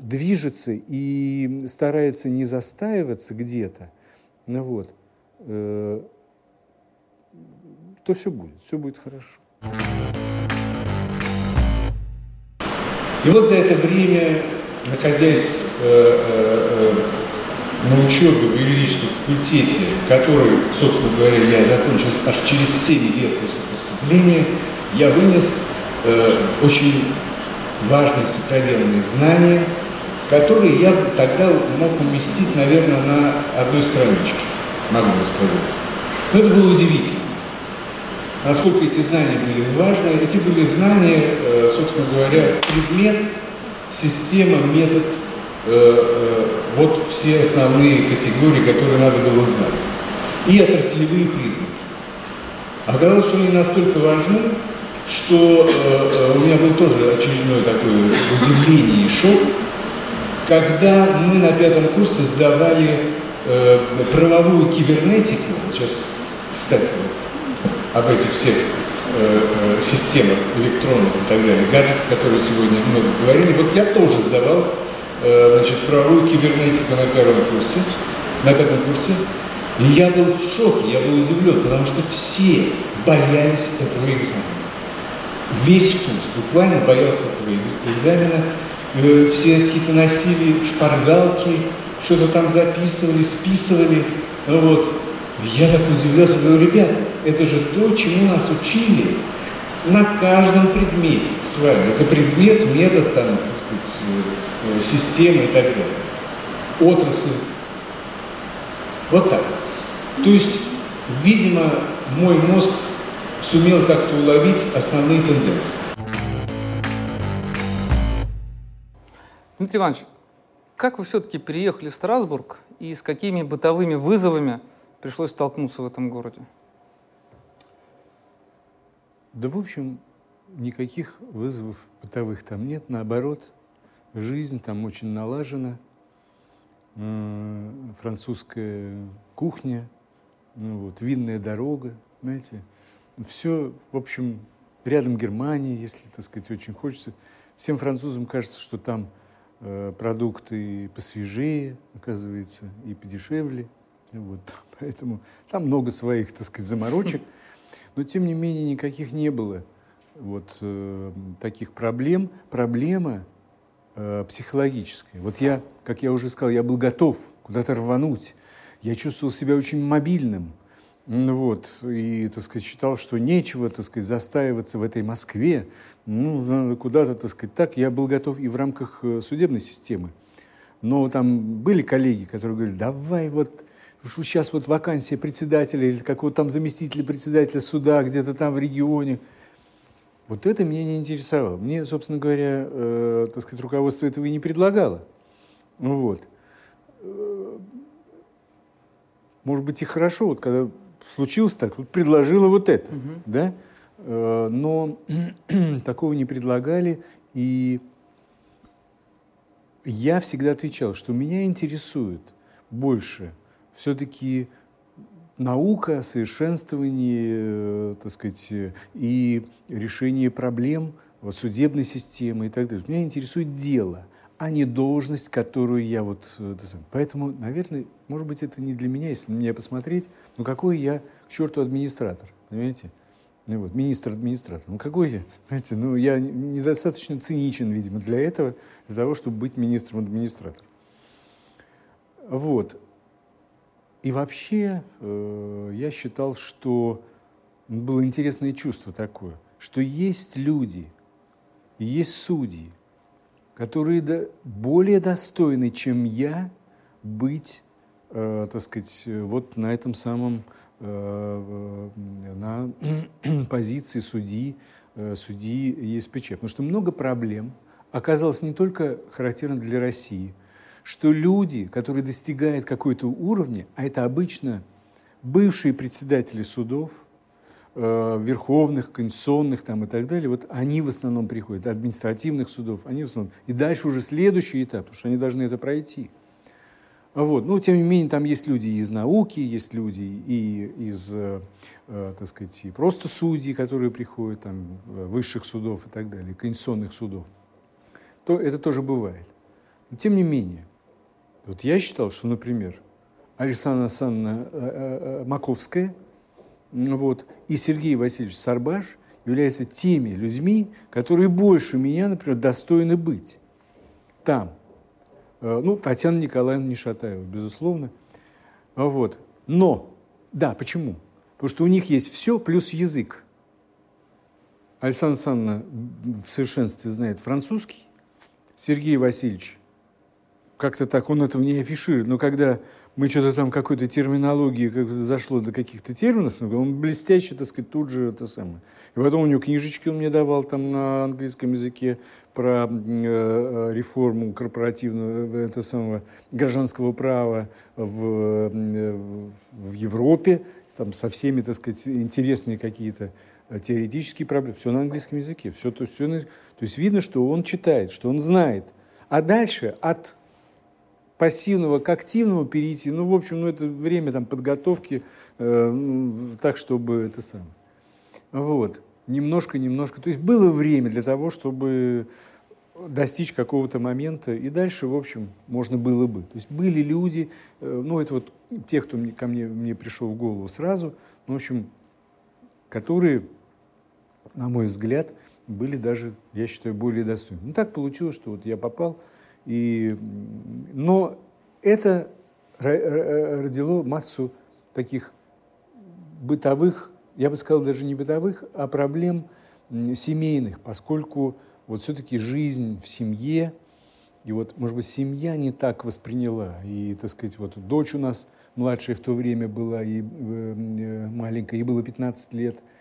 B: движется и старается не застаиваться где-то, ну вот, э, то все будет, все будет хорошо. И вот за это время, находясь э, э, э на учебе в юридическом факультете, который, собственно говоря, я закончил аж через 7 лет после поступления, я вынес э, очень важные сокровенные знания, которые я тогда мог уместить, наверное, на одной страничке, могу рассказать. Но это было удивительно. насколько эти знания были важны. Эти были знания, э, собственно говоря, предмет, система, метод, э, э, вот все основные категории, которые надо было знать. И отраслевые признаки. Оказалось, что они настолько важны, что у меня был тоже очередной такой удивление и шок, когда мы на пятом курсе сдавали правовую кибернетику, сейчас, кстати, вот, об этих всех э, э, системах электронных и так далее, гаджетов, которые сегодня много говорили, вот я тоже сдавал э, значит, правовую кибернетику на первом курсе, на пятом курсе, и я был в шоке, я был удивлен, потому что все боялись этого экзамена. Весь курс буквально боялся этого экзамена, все какие-то носили шпаргалки, что-то там записывали, списывали. Вот. Я так удивлялся, говорю, ребята, это же то, чему нас учили на каждом предмете с вами. Это предмет, метод, там, так сказать, э, система и так далее. Отрасль. Вот так. То есть, видимо, мой мозг сумел как-то уловить основные тенденции.
A: Дмитрий Иванович, как вы все-таки переехали в Страсбург и с какими бытовыми вызовами пришлось столкнуться в этом городе?
B: Да, в общем, никаких вызовов бытовых там нет. Наоборот, жизнь там очень налажена. Французская кухня, ну, вот, винная дорога, знаете. Все, в общем, рядом Германия, если, так сказать, очень хочется. Всем французам кажется, что там э, продукты посвежее, оказывается, и подешевле. Вот, поэтому там много своих, так сказать, заморочек. Но, тем не менее, никаких не было вот э, таких проблем. Проблема э, психологическая. Вот я, как я уже сказал, я был готов куда-то рвануть. Я чувствовал себя очень мобильным. Вот, и, так сказать, считал, что нечего, так сказать, застаиваться в этой Москве, ну, куда-то, так сказать, так. Я был готов и в рамках э, судебной системы. Но там были коллеги, которые говорили, давай вот сейчас вот вакансия председателя или какого-то там заместителя председателя суда где-то там в регионе. Вот это меня не интересовало. Мне, собственно говоря, э, так сказать, руководство этого и не предлагало. Вот. Э, может быть, и хорошо, вот когда случилось так, вот предложила вот это, угу. да? Э, но такого не предлагали, и я всегда отвечал, что меня интересует больше – все-таки наука, совершенствование, э, так сказать, и решение проблем судебной системы и так далее. Меня интересует дело, а не должность, которую я вот... Э, поэтому, наверное, может быть, это не для меня, если на меня посмотреть, но какой я, к черту, администратор, понимаете? Ну, вот, министр-администратор. Ну, какой я? Понимаете, ну, я недостаточно циничен, видимо, для этого, для того, чтобы быть министром-администратором. Вот. И вообще э, я считал, что было интересное чувство такое, что есть люди, есть судьи, которые до, более достойны, чем я, быть, э, так сказать, вот на этом самом, э, э на позиции судьи, э, судьи ЕСПЧ. Потому что много проблем оказалось не только характерно для России – что люди, которые достигают какой-то уровня, а это обычно бывшие председатели судов, э, верховных, конституционных там и так далее, вот они в основном приходят, административных судов, они в основном. И дальше уже следующий этап, потому что они должны это пройти. Вот. Но, тем не менее, там есть люди из науки, есть люди и из, э, э так сказать, просто судьи, которые приходят, там, высших судов и так далее, конституционных судов. То это тоже бывает. Но, тем не менее, вот я считал, что, например, Александра Александровна э, э, э, Маковская вот, и Сергей Васильевич Сарбаш являются теми людьми, которые больше меня, например, достойны быть там. Ну, Татьяна Николаевна Нешатаева, безусловно. Вот. Но, да, почему? Потому что у них есть все плюс язык. Александра Александровна в совершенстве знает французский, Сергей Васильевич как-то так он этого не афиширует, но когда мы что-то там какой-то терминологии как зашло до каких-то терминов, он блестяще, так сказать, тут же это самое. И потом у него книжечки он мне давал там на английском языке про э, э реформу корпоративного, это самого гражданского права в, э, в Европе, там со всеми, так сказать, интересные какие-то э, теоретические проблемы. Все на английском языке. Все, то, все на, то есть видно, что он читает, что он знает. А дальше от пассивного к активному перейти, ну, в общем, ну, это время там подготовки, э, так, чтобы это самое. Вот. Немножко, немножко. То есть было время для того, чтобы достичь какого-то момента, и дальше, в общем, можно было бы. То есть были люди, э, ну, это вот те, кто мне, ко мне, мне пришел в голову сразу, ну, в общем, которые, на мой взгляд, были даже, я считаю, более достойны. Ну, так получилось, что вот я попал и, но это родило массу таких бытовых, я бы сказал, даже не бытовых, а проблем семейных, поскольку вот все-таки жизнь в семье, и вот, может быть, семья не так восприняла. И, так сказать, вот дочь у нас младшая в то время была, и э, маленькая, ей было 15 лет –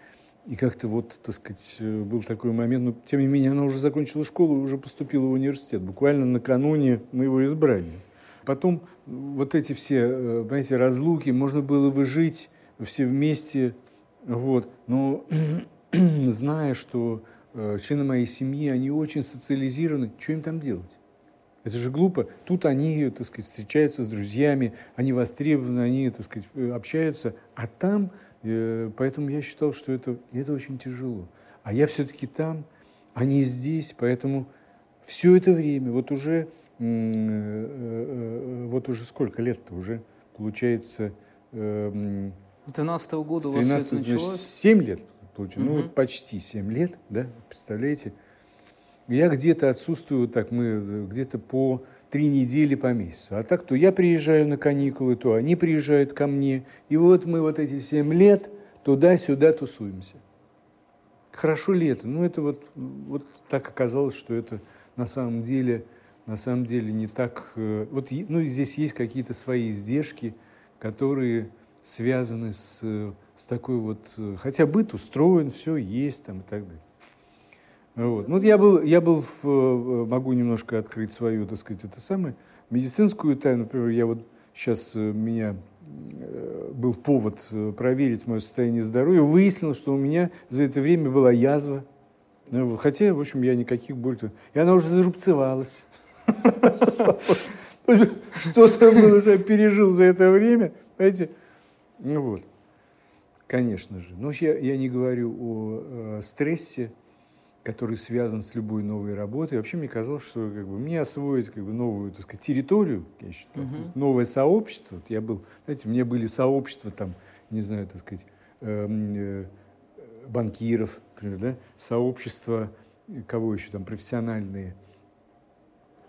B: и как-то вот, так сказать, э, был такой момент, но тем не менее она уже закончила школу и уже поступила в университет, буквально накануне моего избрания. Потом вот эти все, э, понимаете, разлуки, можно было бы жить все вместе, вот, но зная, что э, члены моей семьи, они очень социализированы, что им там делать? Это же глупо. Тут они, так сказать, встречаются с друзьями, они востребованы, они, так сказать, общаются, а там Э, поэтому я считал, что это, это очень тяжело. А я все-таки там, а не здесь, поэтому все это время, вот уже, э, э, вот уже сколько лет-то уже, получается...
A: С 12 -го года
B: с 13 у вас это началось? 7 лет, получается, угу. ну вот почти 7 лет, да, представляете? Я где-то отсутствую, так мы где-то по три недели по месяцу. А так то я приезжаю на каникулы, то они приезжают ко мне. И вот мы вот эти семь лет туда-сюда тусуемся. Хорошо ли это? Ну, это вот, вот так оказалось, что это на самом деле, на самом деле не так... Э, вот, ну, здесь есть какие-то свои издержки, которые связаны с, с такой вот... Э, хотя быт устроен, все есть там и так далее. Вот. Ну, я был, я был в, э, могу немножко открыть свою, так сказать, это самое, медицинскую тайну. Например, я вот сейчас, э, меня э, был повод проверить мое состояние здоровья. Выяснилось, что у меня за это время была язва. Ну, хотя, в общем, я никаких болей... И она уже зарубцевалась. Что-то он уже пережил за это время. Понимаете? Ну вот. Конечно же. Но я, я не говорю о, о стрессе, который связан с любой новой работой. Вообще мне казалось, что как бы, мне освоить как бы, новую так сказать, территорию, я считаю, uh-huh. новое сообщество. Вот я был, знаете, мне были сообщества там, не знаю, так сказать, э, э, банкиров, например, да, сообщества, кого еще там, профессиональные.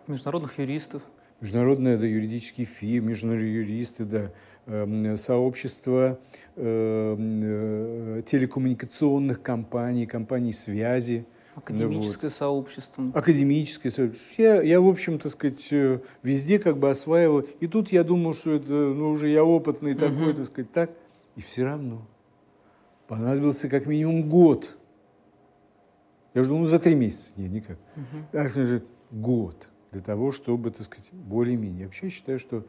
A: Международных юристов.
B: Международные, да, юридические фирмы, международные юристы, да, сообщество э, э, телекоммуникационных компаний, компаний связи,
A: Академическое вот. сообщество.
B: Академическое сообщество. Я, я, в общем, так сказать, э, везде как бы осваивал. И тут я думал, что это, ну, уже я опытный угу. такой, так сказать, так. И все равно понадобился как минимум год. Я уже думал, за три месяца. Нет, никак. Угу. Так, же, год для того, чтобы, так сказать, более-менее. Я вообще считаю, что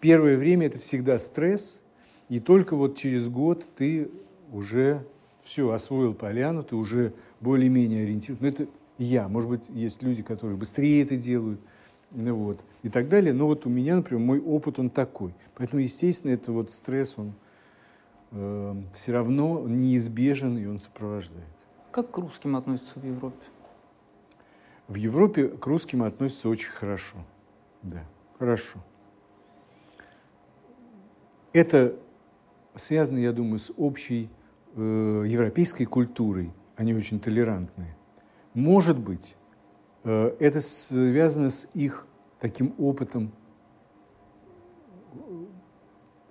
B: первое время это всегда стресс, и только вот через год ты уже все, освоил поляну, ты уже более-менее ориентирован. Но это я. Может быть, есть люди, которые быстрее это делают, ну, вот, и так далее. Но вот у меня, например, мой опыт, он такой. Поэтому, естественно, это вот стресс, он э, все равно неизбежен, и он сопровождает.
A: Как к русским относятся в Европе?
B: В Европе к русским относятся очень хорошо. Да, хорошо. Это связано, я думаю, с общей э, европейской культурой, они очень толерантные. Может быть, э, это связано с их таким опытом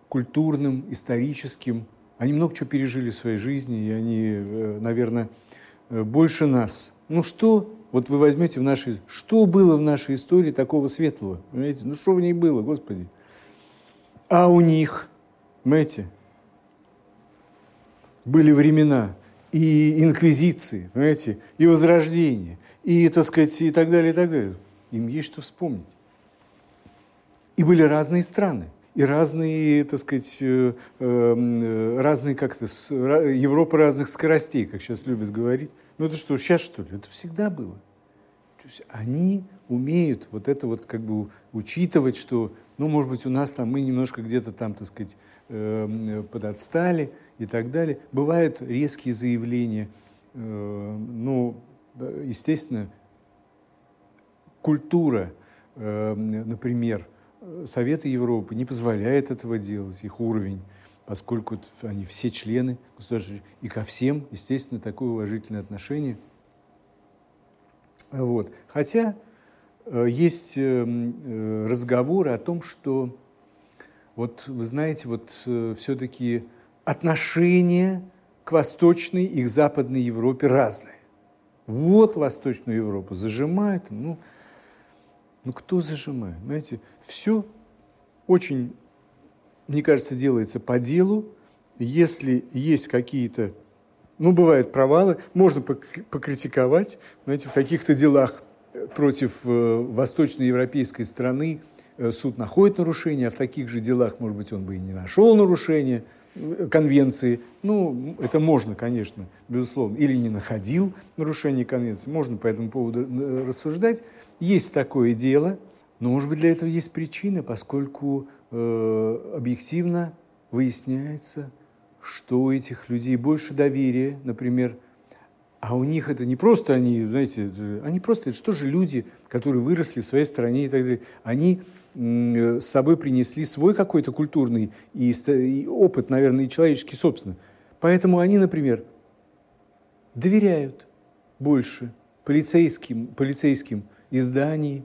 B: культурным, историческим. Они много чего пережили в своей жизни, и они, э, наверное, э, больше нас. Ну что, вот вы возьмете в нашей... Что было в нашей истории такого светлого? Понимаете? Ну что в ней было, Господи? А у них, понимаете, были времена и инквизиции, понимаете, и возрождения, и, так сказать, и так далее, и так далее. Им есть что вспомнить. И были разные страны, и разные, так сказать, э, э, разные как-то, Европа разных скоростей, как сейчас любят говорить. Ну это что, сейчас что ли? Это всегда было. То есть они умеют вот это вот как бы учитывать, что, ну, может быть, у нас там мы немножко где-то там, так сказать, э, подотстали и так далее. Бывают резкие заявления, ну, естественно, культура, например, Совета Европы не позволяет этого делать, их уровень, поскольку они все члены государства, и ко всем, естественно, такое уважительное отношение. Вот. Хотя э, есть э, э, разговоры о том, что вот вы знаете, вот все-таки отношения к Восточной и к Западной Европе разные. Вот Восточную Европу зажимают, ну, ну кто зажимает? Знаете, все очень, мне кажется, делается по делу. Если есть какие-то, ну, бывают провалы, можно покритиковать, знаете, в каких-то делах против э, восточноевропейской страны э, суд находит нарушения, а в таких же делах, может быть, он бы и не нашел нарушения э, конвенции. Ну, это можно, конечно, безусловно. Или не находил нарушения конвенции. Можно по этому поводу рассуждать. Есть такое дело, но, может быть, для этого есть причины, поскольку э, объективно выясняется, что у этих людей больше доверия, например, а у них это не просто они, знаете, они просто, это что же люди, которые выросли в своей стране и так далее, они с собой принесли свой какой-то культурный и, и опыт, наверное, и человеческий, собственно. Поэтому они, например, доверяют больше полицейским, полицейским изданий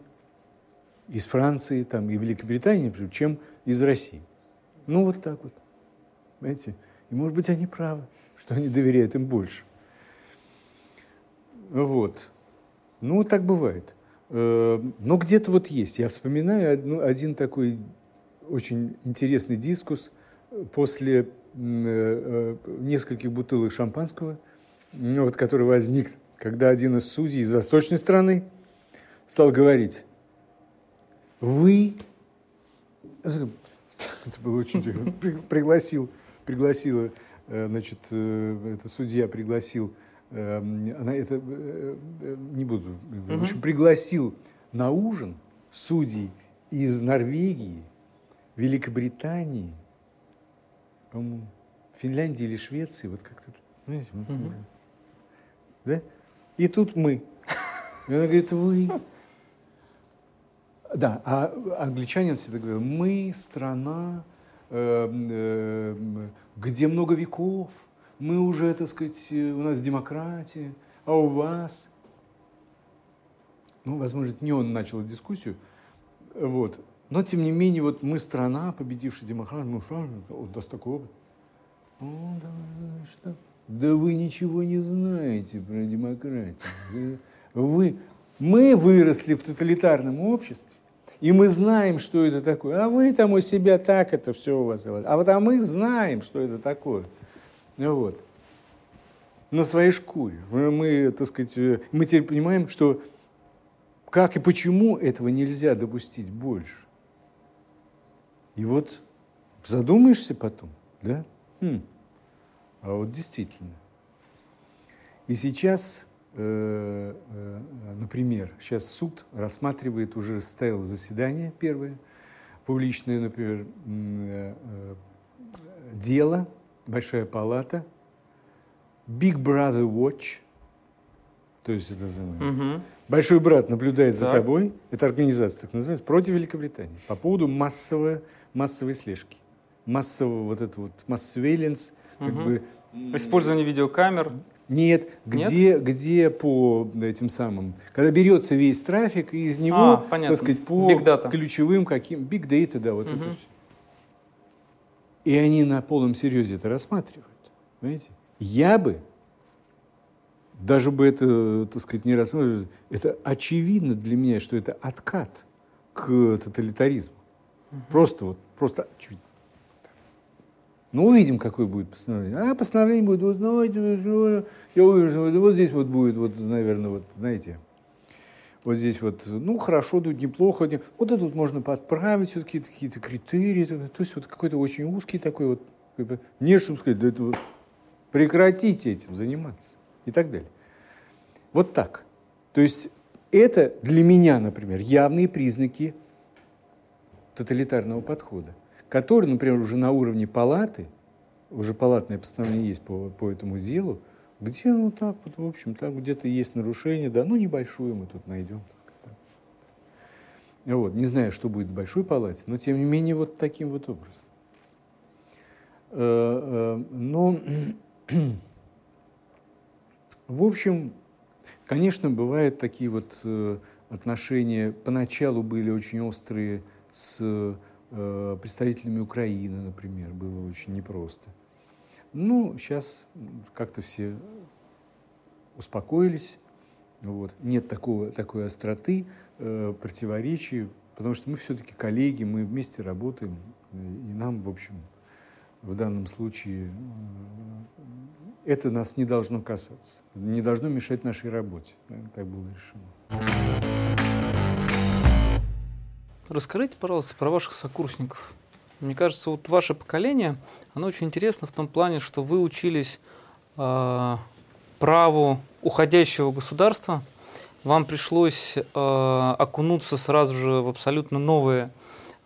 B: из Франции там, и Великобритании, например, чем из России. Ну, вот так вот. Понимаете? И, может быть, они правы, что они доверяют им больше. Вот. Ну, так бывает. Э, но где-то вот есть. Я вспоминаю одну, один такой очень интересный дискус после э, э, нескольких бутылок шампанского, вот, который возник, когда один из судей из восточной страны стал говорить, вы, это было очень пригласил, пригласила, значит, это судья пригласил, она это, не буду, в общем, пригласил на ужин судей из Норвегии, Великобритании, по-моему, Финляндии или Швеции, вот как-то, знаете, угу. да? И тут мы. И она говорит, вы да, а англичанин всегда говорил, мы страна, э, э, где много веков, мы уже, так сказать, у нас демократия, а у вас... Ну, возможно, не он начал дискуссию, вот. Но, тем не менее, вот мы страна, победившая демократию, ну что, он даст такой опыт. О, да, что? да вы ничего не знаете про демократию. Вы, мы выросли в тоталитарном обществе, и мы знаем, что это такое. А вы там у себя так это все у вас. А вот а мы знаем, что это такое. Ну вот. На своей шкуре. Мы, так сказать, э, мы теперь понимаем, что как и почему этого нельзя допустить больше. И вот задумаешься потом, да? Хм. А вот действительно. И сейчас Э, э, например, сейчас суд рассматривает, уже состоялось заседание первое, публичное, например, э, дело, большая палата, Big Brother Watch, то есть это угу. большой брат наблюдает так. за тобой, это организация так называется, против Великобритании по поводу массовой, массовой слежки, массового вот это вот массвейленс,
A: угу. как бы Использование видеокамер.
B: Нет, где, Нет? где по этим самым, когда берется весь трафик, и из него, а, понятно. так сказать, по ключевым каким, big data, да, вот угу. это все. И они на полном серьезе это рассматривают. Понимаете? Я бы, даже бы это, так сказать, не рассматривал, это очевидно для меня, что это откат к тоталитаризму. Угу. Просто вот, просто Ну, увидим, какое будет постановление. А постановление будет, вы знаете, я уверен, вот здесь вот будет, вот, наверное, вот, знаете, вот здесь вот, ну, хорошо, тут неплохо. Вот это вот можно подправить, все-таки какие-то критерии. То есть вот какой-то очень узкий такой вот, не чтобы сказать, да это вот, прекратите этим заниматься и так далее. Вот так. То есть это для меня, например, явные признаки тоталитарного подхода который, например, уже на уровне палаты, уже палатное постановление есть по, по этому делу, где, ну, так вот, в общем, там где-то есть нарушение, да, ну, небольшое мы тут найдем. Вот. Не знаю, что будет в большой палате, но, тем не менее, вот таким вот образом. Э, э, но, в общем, конечно, бывают такие вот э, отношения, поначалу были очень острые с представителями Украины, например, было очень непросто. Ну, сейчас как-то все успокоились, вот. нет такого, такой остроты, э, противоречий, потому что мы все-таки коллеги, мы вместе работаем, и нам, в общем, в данном случае э, это нас не должно касаться, не должно мешать нашей работе. Так было решено.
A: Расскажите, пожалуйста, про ваших сокурсников. Мне кажется, вот ваше поколение, оно очень интересно в том плане, что вы учились э, праву уходящего государства, вам пришлось э, окунуться сразу же в абсолютно новые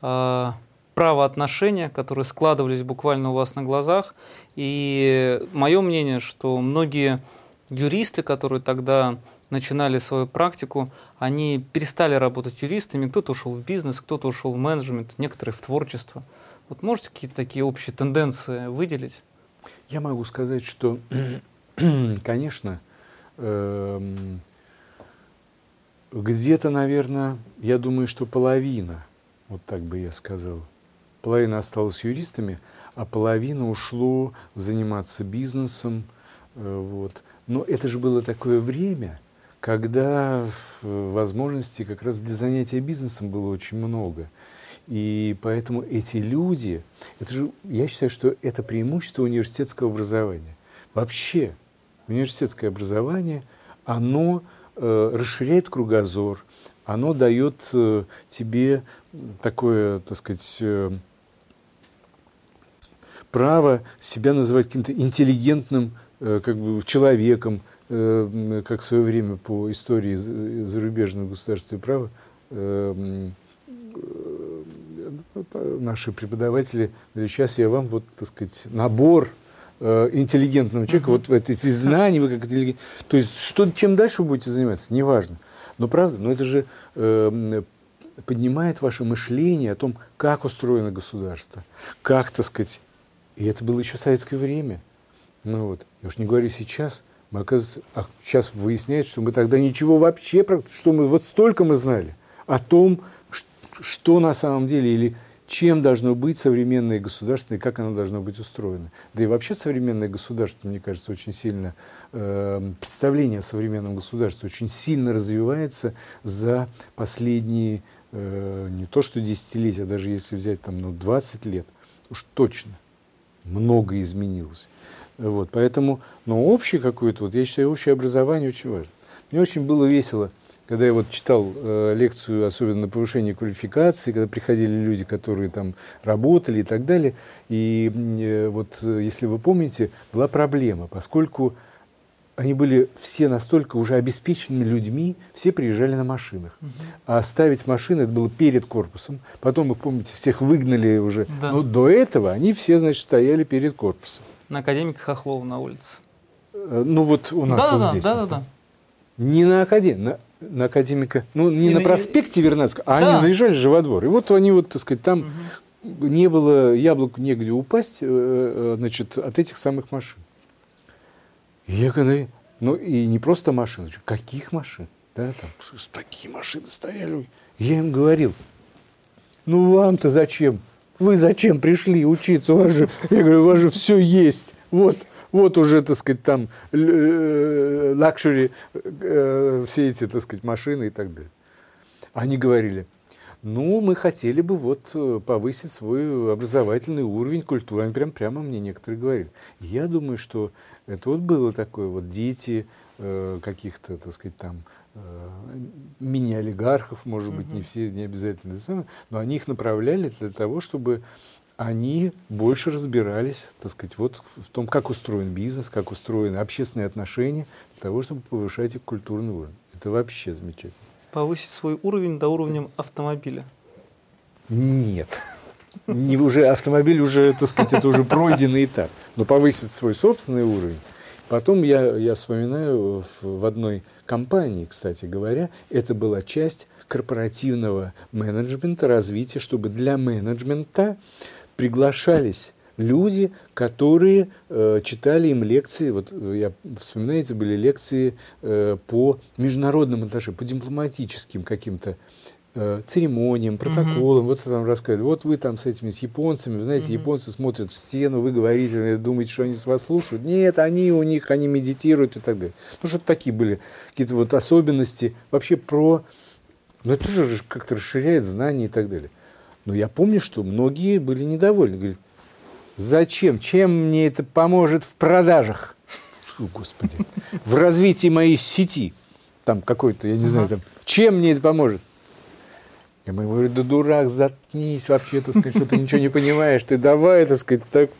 A: э, правоотношения, которые складывались буквально у вас на глазах. И мое мнение, что многие юристы, которые тогда начинали свою практику, они перестали работать юристами, кто-то ушел в бизнес, кто-то ушел в менеджмент, некоторые в творчество. Вот можете какие-то такие общие тенденции выделить?
B: Я могу сказать, что, конечно, эм, где-то, наверное, я думаю, что половина, вот так бы я сказал, половина осталась юристами, а половина ушло заниматься бизнесом. Э, вот. Но это же было такое время – когда возможностей как раз для занятия бизнесом было очень много. И поэтому эти люди, это же, я считаю, что это преимущество университетского образования. Вообще, университетское образование, оно э, расширяет кругозор, оно дает э, тебе такое, так сказать, э, право себя называть каким-то интеллигентным э, как бы, человеком, Э, как в свое время по истории зарубежного государства и права э, э, наши преподаватели говорят, сейчас я вам вот, так сказать, набор интеллигентного человека, uh-huh. вот в эти знания, вы как интеллигент. То есть, что, чем дальше вы будете заниматься, неважно. Но правда, но это же э, поднимает ваше мышление о том, как устроено государство, как, так сказать, и это было еще советское время. Ну вот, я уж не говорю сейчас, мы, оказывается, а сейчас выясняется, что мы тогда ничего вообще, что мы вот столько мы знали о том, что на самом деле или чем должно быть современное государство и как оно должно быть устроено. Да и вообще современное государство, мне кажется, очень сильно, э, представление о современном государстве очень сильно развивается за последние, э, не то что десятилетия, даже если взять там, ну, 20 лет, уж точно много изменилось. Вот, поэтому, но общее какое-то, вот, я считаю, общее образование очень важно. Мне очень было весело, когда я вот читал э, лекцию, особенно на повышение квалификации, когда приходили люди, которые там работали и так далее. И э, вот, э, если вы помните, была проблема, поскольку они были все настолько уже обеспеченными людьми, все приезжали на машинах. Угу. А ставить машины это было перед корпусом. Потом, вы помните, всех выгнали уже. Да. Но до этого они все, значит, стояли перед корпусом
A: на академика Хохлова на улице.
B: Э, ну вот у нас
A: да,
B: вот
A: да,
B: здесь.
A: Да, да, да.
B: Не на академии, на, на академика, ну не, не на проспекте Вернадского, а да. они заезжали же во двор. И вот они вот, так сказать, там угу. не было яблоку негде упасть, э, э, значит, от этих самых машин. И я когда, ну и не просто машин, каких машин? Да, там такие машины стояли. Я им говорил, ну вам-то зачем? Вы зачем пришли учиться? У вас же, я говорю, у вас же все есть. Вот, вот уже, так сказать, там luxury, э, все эти, так сказать, машины и так далее. Они говорили, Ну, мы хотели бы вот э, повысить свой образовательный уровень культуры. Они прям прямо мне некоторые говорили. Я думаю, что это вот было такое, вот дети э, каких-то, так сказать, там э, мини-олигархов, может быть, не все, не обязательно, но они их направляли для того, чтобы они больше разбирались, так сказать, вот в том, как устроен бизнес, как устроены общественные отношения, для того, чтобы повышать их культурный уровень. Это вообще замечательно
A: повысить свой уровень до уровня автомобиля?
B: Нет. Не уже автомобиль уже, так сказать, это уже пройденный этап. Но повысить свой собственный уровень. Потом я, я вспоминаю в, в одной компании, кстати говоря, это была часть корпоративного менеджмента, развития, чтобы для менеджмента приглашались люди, которые э, читали им лекции, вот э, я вспоминаете, были лекции э, по международным отношениям, по дипломатическим каким-то э, церемониям, протоколам, mm-hmm. вот там рассказывают, вот вы там с этими, с японцами, вы знаете, mm-hmm. японцы смотрят в стену, вы говорите, думаете, что они с вас слушают. Нет, они у них, они медитируют и так далее. Ну, что такие были какие-то вот особенности вообще про... Ну, это тоже как-то расширяет знания и так далее. Но я помню, что многие были недовольны. Говорят, Зачем? Чем мне это поможет в продажах? Фу, Господи. В развитии моей сети. Там какой-то, я не знаю, там. Чем мне это поможет? Я ему говорю, да дурак, заткнись вообще, так сказать, что ты ничего не понимаешь, ты давай, так сказать, так.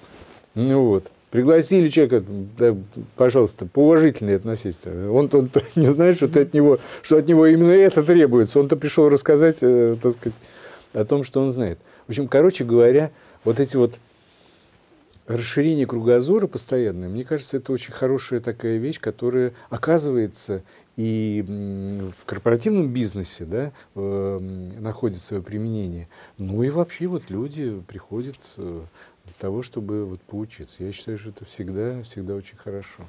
B: Ну вот. Пригласили человека, да, пожалуйста, поуважительнее относись. Он, он не знает, что, ты от него, что от него именно это требуется. Он-то пришел рассказать, э, так сказать, о том, что он знает. В общем, короче говоря, вот эти вот расширение кругозора постоянное, мне кажется, это очень хорошая такая вещь, которая оказывается и в корпоративном бизнесе да, э, находит свое применение. Ну и вообще вот люди приходят э, для того, чтобы вот поучиться. Я считаю, что это всегда, всегда очень хорошо.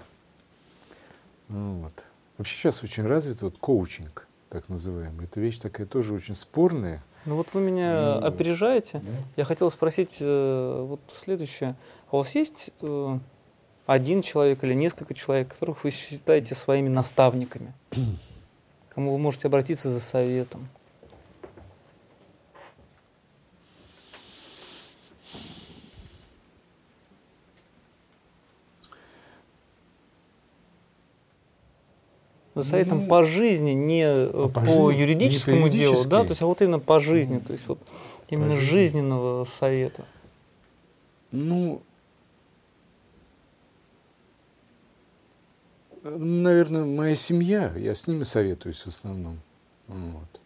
B: Ну, вот. Вообще сейчас очень развит вот коучинг, так называемый. Это вещь такая тоже очень спорная.
A: Ну вот вы меня ну, опережаете. Да? Я хотел спросить э, вот следующее. А у вас есть э, один человек или несколько человек, которых вы считаете своими наставниками, кому вы можете обратиться за советом? Советом ну, по жизни, не а по, по жизни, юридическому не делу, да, то есть, а вот именно по жизни, то есть вот именно жизненного совета.
B: Ну, наверное, моя семья, я с ними советуюсь в основном. Вот.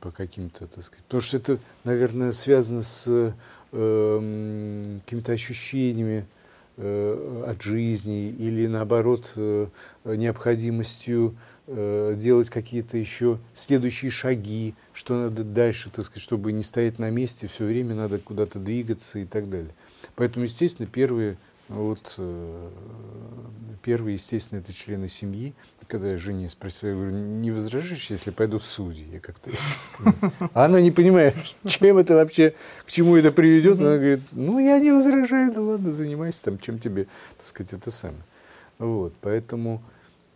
B: По каким-то, так сказать. Потому что это, наверное, связано с э, какими-то ощущениями э, от жизни или, наоборот, э, необходимостью э, делать какие-то еще следующие шаги, что надо дальше, так сказать, чтобы не стоять на месте, все время надо куда-то двигаться и так далее. Поэтому, естественно, первые вот э, первый, естественно, это члены семьи. Когда я жене спросил, я говорю, не возражишь, если пойду в судьи? Я как-то А она не понимает, чем это вообще, к чему это приведет. Она говорит, ну, я не возражаю, да ладно, занимайся там, чем тебе, так сказать, это самое. Вот, поэтому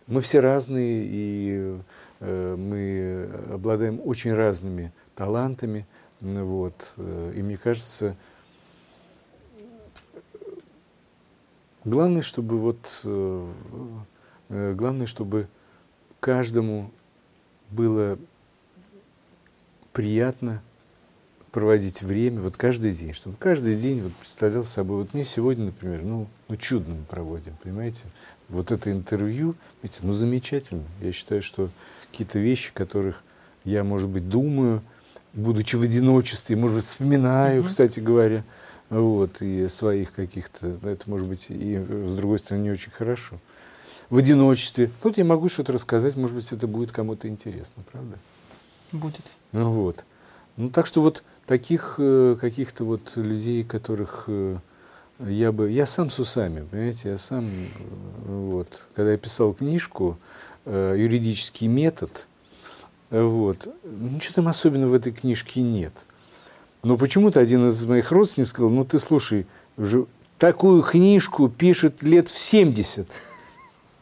B: мы все разные, и э, мы обладаем очень разными талантами. Вот, э, и мне кажется, Главное, чтобы вот, э, э, главное, чтобы каждому было приятно проводить время, вот каждый день, чтобы каждый день вот представлял собой, вот мне сегодня, например, ну, ну чудно мы проводим, понимаете, вот это интервью, видите, ну замечательно, я считаю, что какие-то вещи, которых я, может быть, думаю, будучи в одиночестве, может быть, вспоминаю, mm-hmm. кстати говоря, вот, и своих каких-то, это может быть и с другой стороны не очень хорошо. В одиночестве. Тут я могу что-то рассказать, может быть, это будет кому-то интересно, правда?
A: Будет.
B: Ну вот. Ну так что вот таких э, каких-то вот людей, которых э, я бы, я сам с усами, понимаете, я сам, э, вот, когда я писал книжку «Юридический метод», вот, ничего там особенного в этой книжке нет. Но почему-то один из моих родственников сказал, ну ты слушай, уже такую книжку пишет лет в 70.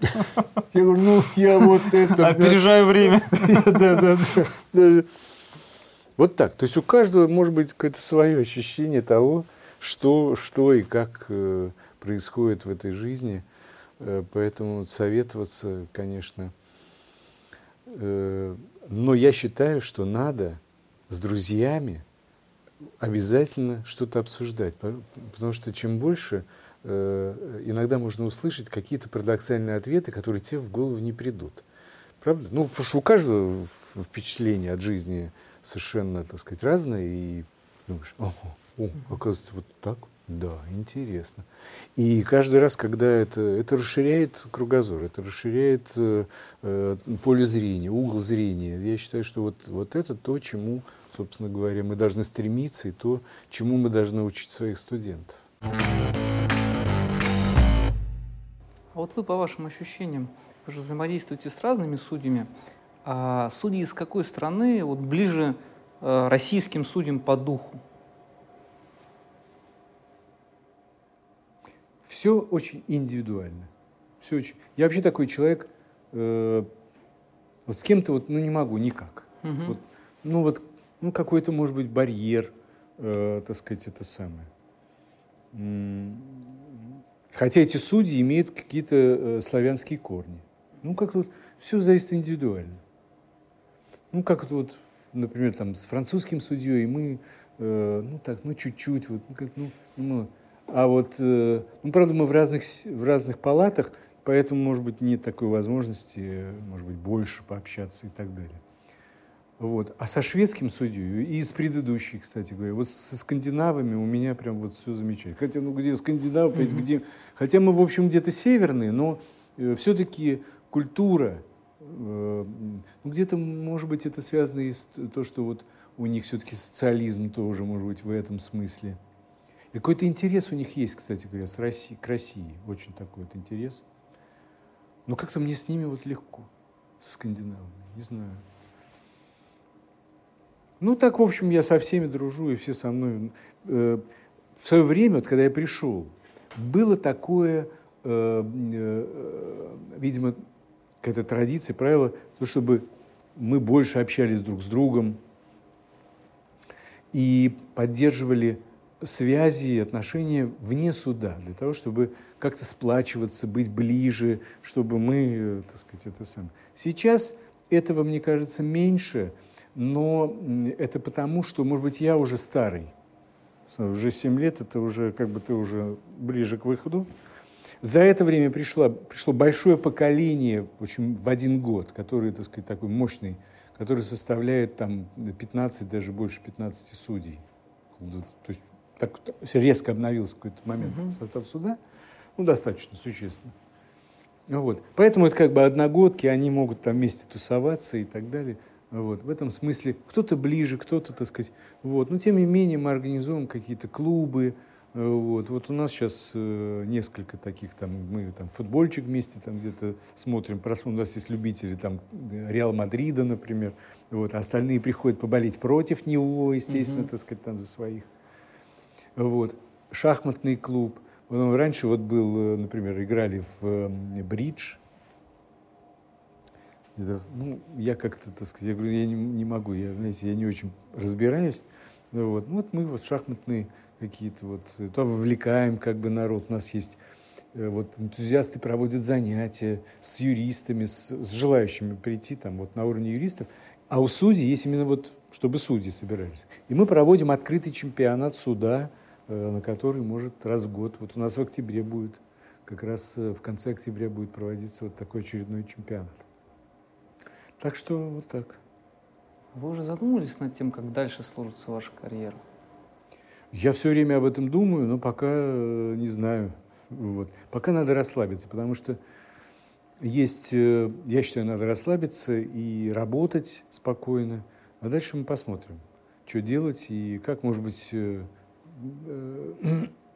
B: Я говорю, ну, я вот это...
A: Опережаю время.
B: Да, да, да. Вот так. То есть у каждого может быть какое-то свое ощущение того, что, что и как э, происходит в этой жизни. Э, поэтому советоваться, конечно. Э, но я считаю, что надо с друзьями обязательно что-то обсуждать. Потому что чем больше э, иногда можно услышать какие-то парадоксальные ответы, которые тебе в голову не придут. Правда? Ну, потому что у каждого впечатление от жизни совершенно, так сказать, разное, и думаешь, ого, о, оказывается, вот так, да, интересно. И каждый раз, когда это, это расширяет кругозор, это расширяет э, э, поле зрения, угол зрения. Я считаю, что вот, вот это то, чему, собственно говоря, мы должны стремиться, и то, чему мы должны учить своих студентов. А
A: вот вы, по вашим ощущениям, вы же взаимодействуете с разными судьями. А судьи из какой страны вот ближе э, российским судьям по духу?
B: Все очень индивидуально. Все очень... Я вообще такой человек, э, вот с кем-то вот, ну не могу никак. Угу. Вот, ну вот, ну какой-то может быть барьер, э, так сказать, это самое. Хотя эти судьи имеют какие-то э, славянские корни. Ну как тут все зависит индивидуально. Ну, как вот, например, там, с французским судьей мы, э, ну, так, ну, чуть-чуть, вот, ну, как, ну, ну, а вот, э, ну, правда, мы в разных, в разных палатах, поэтому, может быть, нет такой возможности, может быть, больше пообщаться и так далее. Вот. А со шведским судьей и с предыдущей, кстати говоря, вот со скандинавами у меня прям вот все замечательно. Хотя, ну, где скандинавы, mm-hmm. где... Хотя мы, в общем, где-то северные, но э, все-таки культура, Э, ну, где-то, может быть, это связано и с то, что вот у них все-таки социализм тоже, может быть, в этом смысле. И какой-то интерес у них есть, кстати говоря, с Россией, к России. Очень такой вот интерес. Но как-то мне с ними вот легко, с скандинавами, не знаю. Ну, так, в общем, я со всеми дружу, и все со мной. Э, в свое время, вот, когда я пришел, было такое, э, видимо, какая-то традиция, правило, то, чтобы мы больше общались друг с другом и поддерживали связи и отношения вне суда, для того, чтобы как-то сплачиваться, быть ближе, чтобы мы, э, так сказать, это самое. Сейчас этого, мне кажется, меньше, но это потому, что, может быть, я уже старый. Уже 7 лет, это уже как бы ты уже ближе к выходу. За это время пришло, пришло большое поколение в, общем, в один год, который, так сказать, такой мощный, который составляет там 15, даже больше 15 судей. То есть так резко обновился какой-то момент угу. состав суда, ну, достаточно существенно. Вот. Поэтому это как бы одногодки, они могут там вместе тусоваться и так далее. Вот. В этом смысле кто-то ближе, кто-то, так сказать, вот. Но тем не менее мы организуем какие-то клубы, вот, вот у нас сейчас э, несколько таких, там, мы там футбольчик вместе там где-то смотрим, просмотрим, у нас есть любители там Реал Мадрида, например, вот, а остальные приходят поболеть против него, естественно, mm-hmm. так сказать, там за своих. Вот. Шахматный клуб. Раньше вот был, э, например, играли в э, бридж, ну, я как-то, так сказать, я говорю, я не, не могу, я, знаете, я не очень разбираюсь. Вот, ну, вот мы вот шахматный какие-то вот, то вовлекаем как бы народ. У нас есть э, вот энтузиасты проводят занятия с юристами, с, с желающими прийти там вот на уровне юристов. А у судей есть именно вот, чтобы судьи собирались. И мы проводим открытый чемпионат суда, э, на который может раз в год. Вот у нас в октябре будет, как раз э, в конце октября будет проводиться вот такой очередной чемпионат. Так что вот так.
A: Вы уже задумывались над тем, как дальше сложится ваша карьера?
B: Я все время об этом думаю, но пока э, не знаю. Вот. Пока надо расслабиться, потому что есть, э, я считаю, надо расслабиться и работать спокойно. А дальше мы посмотрим, что делать и как, может быть, э,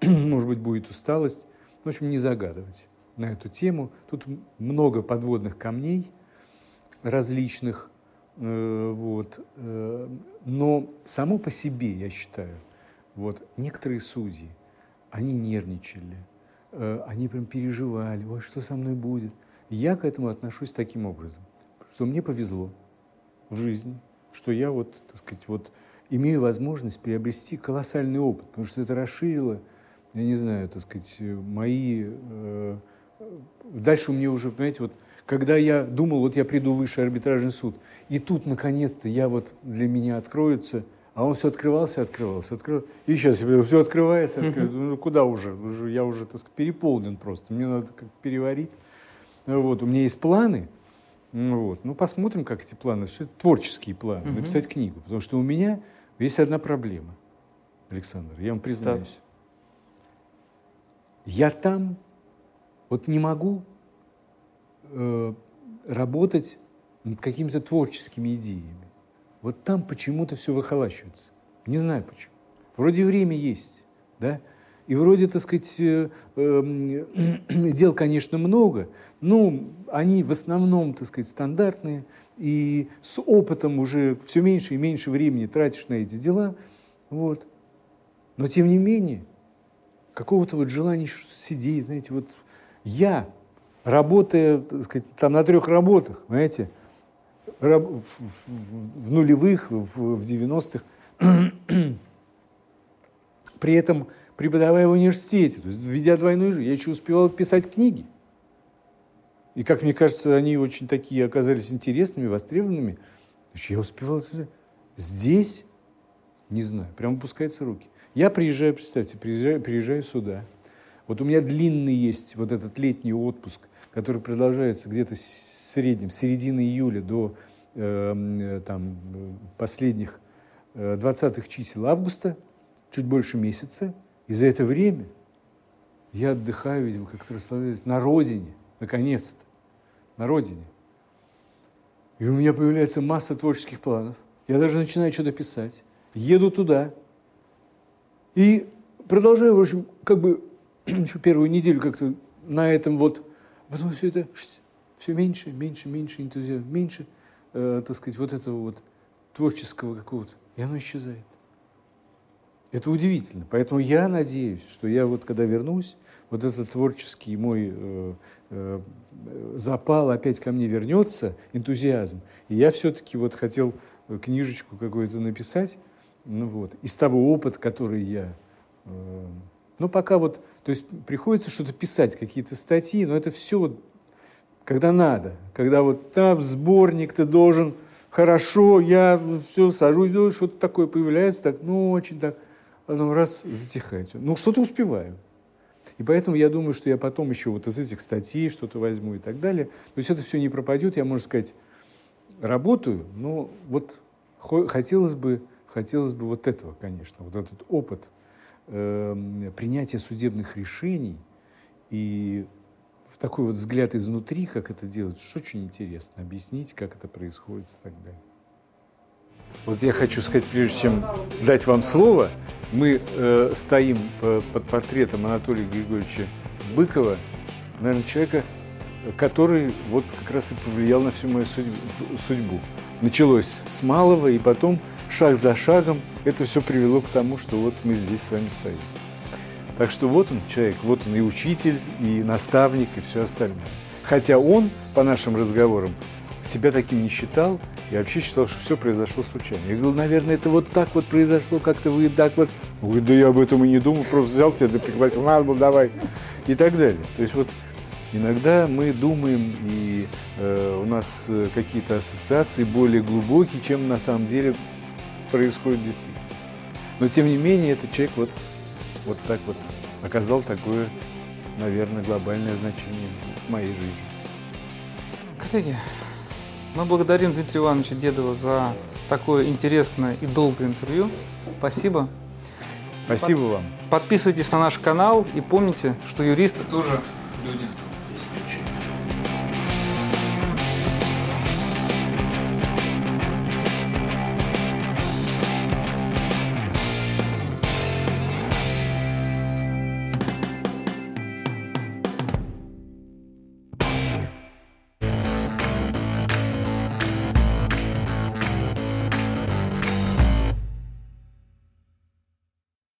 B: может быть, будет усталость. В общем, не загадывать на эту тему. Тут много подводных камней различных. Вот. Но само по себе, я считаю, вот некоторые судьи, они нервничали, э, они прям переживали, ой, что со мной будет. Я к этому отношусь таким образом, что мне повезло в жизни, что я вот, так сказать, вот имею возможность приобрести колоссальный опыт, потому что это расширило, я не знаю, так сказать, мои... Э, дальше у меня уже, понимаете, вот когда я думал, вот я приду в высший арбитражный суд, и тут, наконец-то, я вот для меня откроется, а он все открывался, открывался, открывался. И сейчас все открывается, открывается. Ну, куда уже? уже? Я уже, так сказать, переполнен просто. Мне надо как переварить. Вот, у меня есть планы. Вот. Ну, посмотрим, как эти планы. Все это творческие планы. Угу. Написать книгу. Потому что у меня есть одна проблема, Александр. Я вам признаюсь. Так. Я там вот не могу э, работать над какими-то творческими идеями. Вот там почему-то все выхолащивается. Не знаю почему. Вроде время есть, да? И вроде, так сказать, э, э, дел, конечно, много, но они в основном, так сказать, стандартные, и с опытом уже все меньше и меньше времени тратишь на эти дела. Вот. Но, тем не менее, какого-то вот желания сидеть, знаете, вот я, работая, так сказать, там на трех работах, знаете, в, в, в нулевых, в, в 90-х, при этом преподавая в университете, то есть ведя двойную жизнь, я еще успевал писать книги. И, как мне кажется, они очень такие оказались интересными, востребованными. Я успевал здесь, не знаю, прямо пускаются руки. Я приезжаю, представьте, приезжаю, приезжаю сюда. Вот у меня длинный есть вот этот летний отпуск, который продолжается где-то в среднем, середины июля до эм, э, там, последних э, 20-х чисел августа, чуть больше месяца. И за это время я отдыхаю, видимо, как-то расслабляюсь на родине, наконец-то, на родине. И у меня появляется масса творческих планов. Я даже начинаю что-то писать. Еду туда. И продолжаю, в общем, как бы еще первую неделю как-то на этом вот. А потом все это все меньше, меньше, меньше энтузиазма, меньше, э, так сказать, вот этого вот творческого какого-то. И оно исчезает. Это удивительно. Поэтому я надеюсь, что я вот когда вернусь, вот этот творческий мой э, э, запал опять ко мне вернется, энтузиазм. И я все-таки вот хотел книжечку какую-то написать, ну вот, из того опыта, который я... Э, ну, пока вот, то есть приходится что-то писать, какие-то статьи, но это все, когда надо, когда вот там сборник ты должен, хорошо, я все сажусь, что-то такое появляется, так, ну, очень так потом раз затихает. Ну, что-то успеваю. И поэтому я думаю, что я потом еще вот из этих статей что-то возьму и так далее. То есть это все не пропадет, я, можно сказать, работаю, но вот хотелось бы, хотелось бы вот этого, конечно, вот этот опыт э, принятия судебных решений и в такой вот взгляд изнутри, как это делать, очень интересно, объяснить, как это происходит и так далее. Вот я хочу сказать, прежде чем дать вам слово, мы э, стоим э, под портретом Анатолия Григорьевича Быкова, наверное, человека, который вот как раз и повлиял на всю мою судьбу. Началось с малого, и потом шаг за шагом это все привело к тому, что вот мы здесь с вами стоим. Так что вот он человек, вот он и учитель, и наставник, и все остальное. Хотя он, по нашим разговорам, себя таким не считал, я вообще считал, что все произошло случайно. Я говорил, наверное, это вот так вот произошло, как-то вы так вот. Он говорит, да я об этом и не думал, просто взял тебя, да пригласил, надо было, давай. И так далее. То есть вот иногда мы думаем, и э, у нас э, какие-то ассоциации более глубокие, чем на самом деле происходит в действительности. Но тем не менее, этот человек вот, вот так вот оказал такое, наверное, глобальное значение в моей жизни.
A: Коллеги, мы благодарим Дмитрия Ивановича Дедова за такое интересное и долгое интервью. Спасибо.
B: Спасибо Под... вам.
A: Подписывайтесь на наш канал и помните, что юристы тоже люди.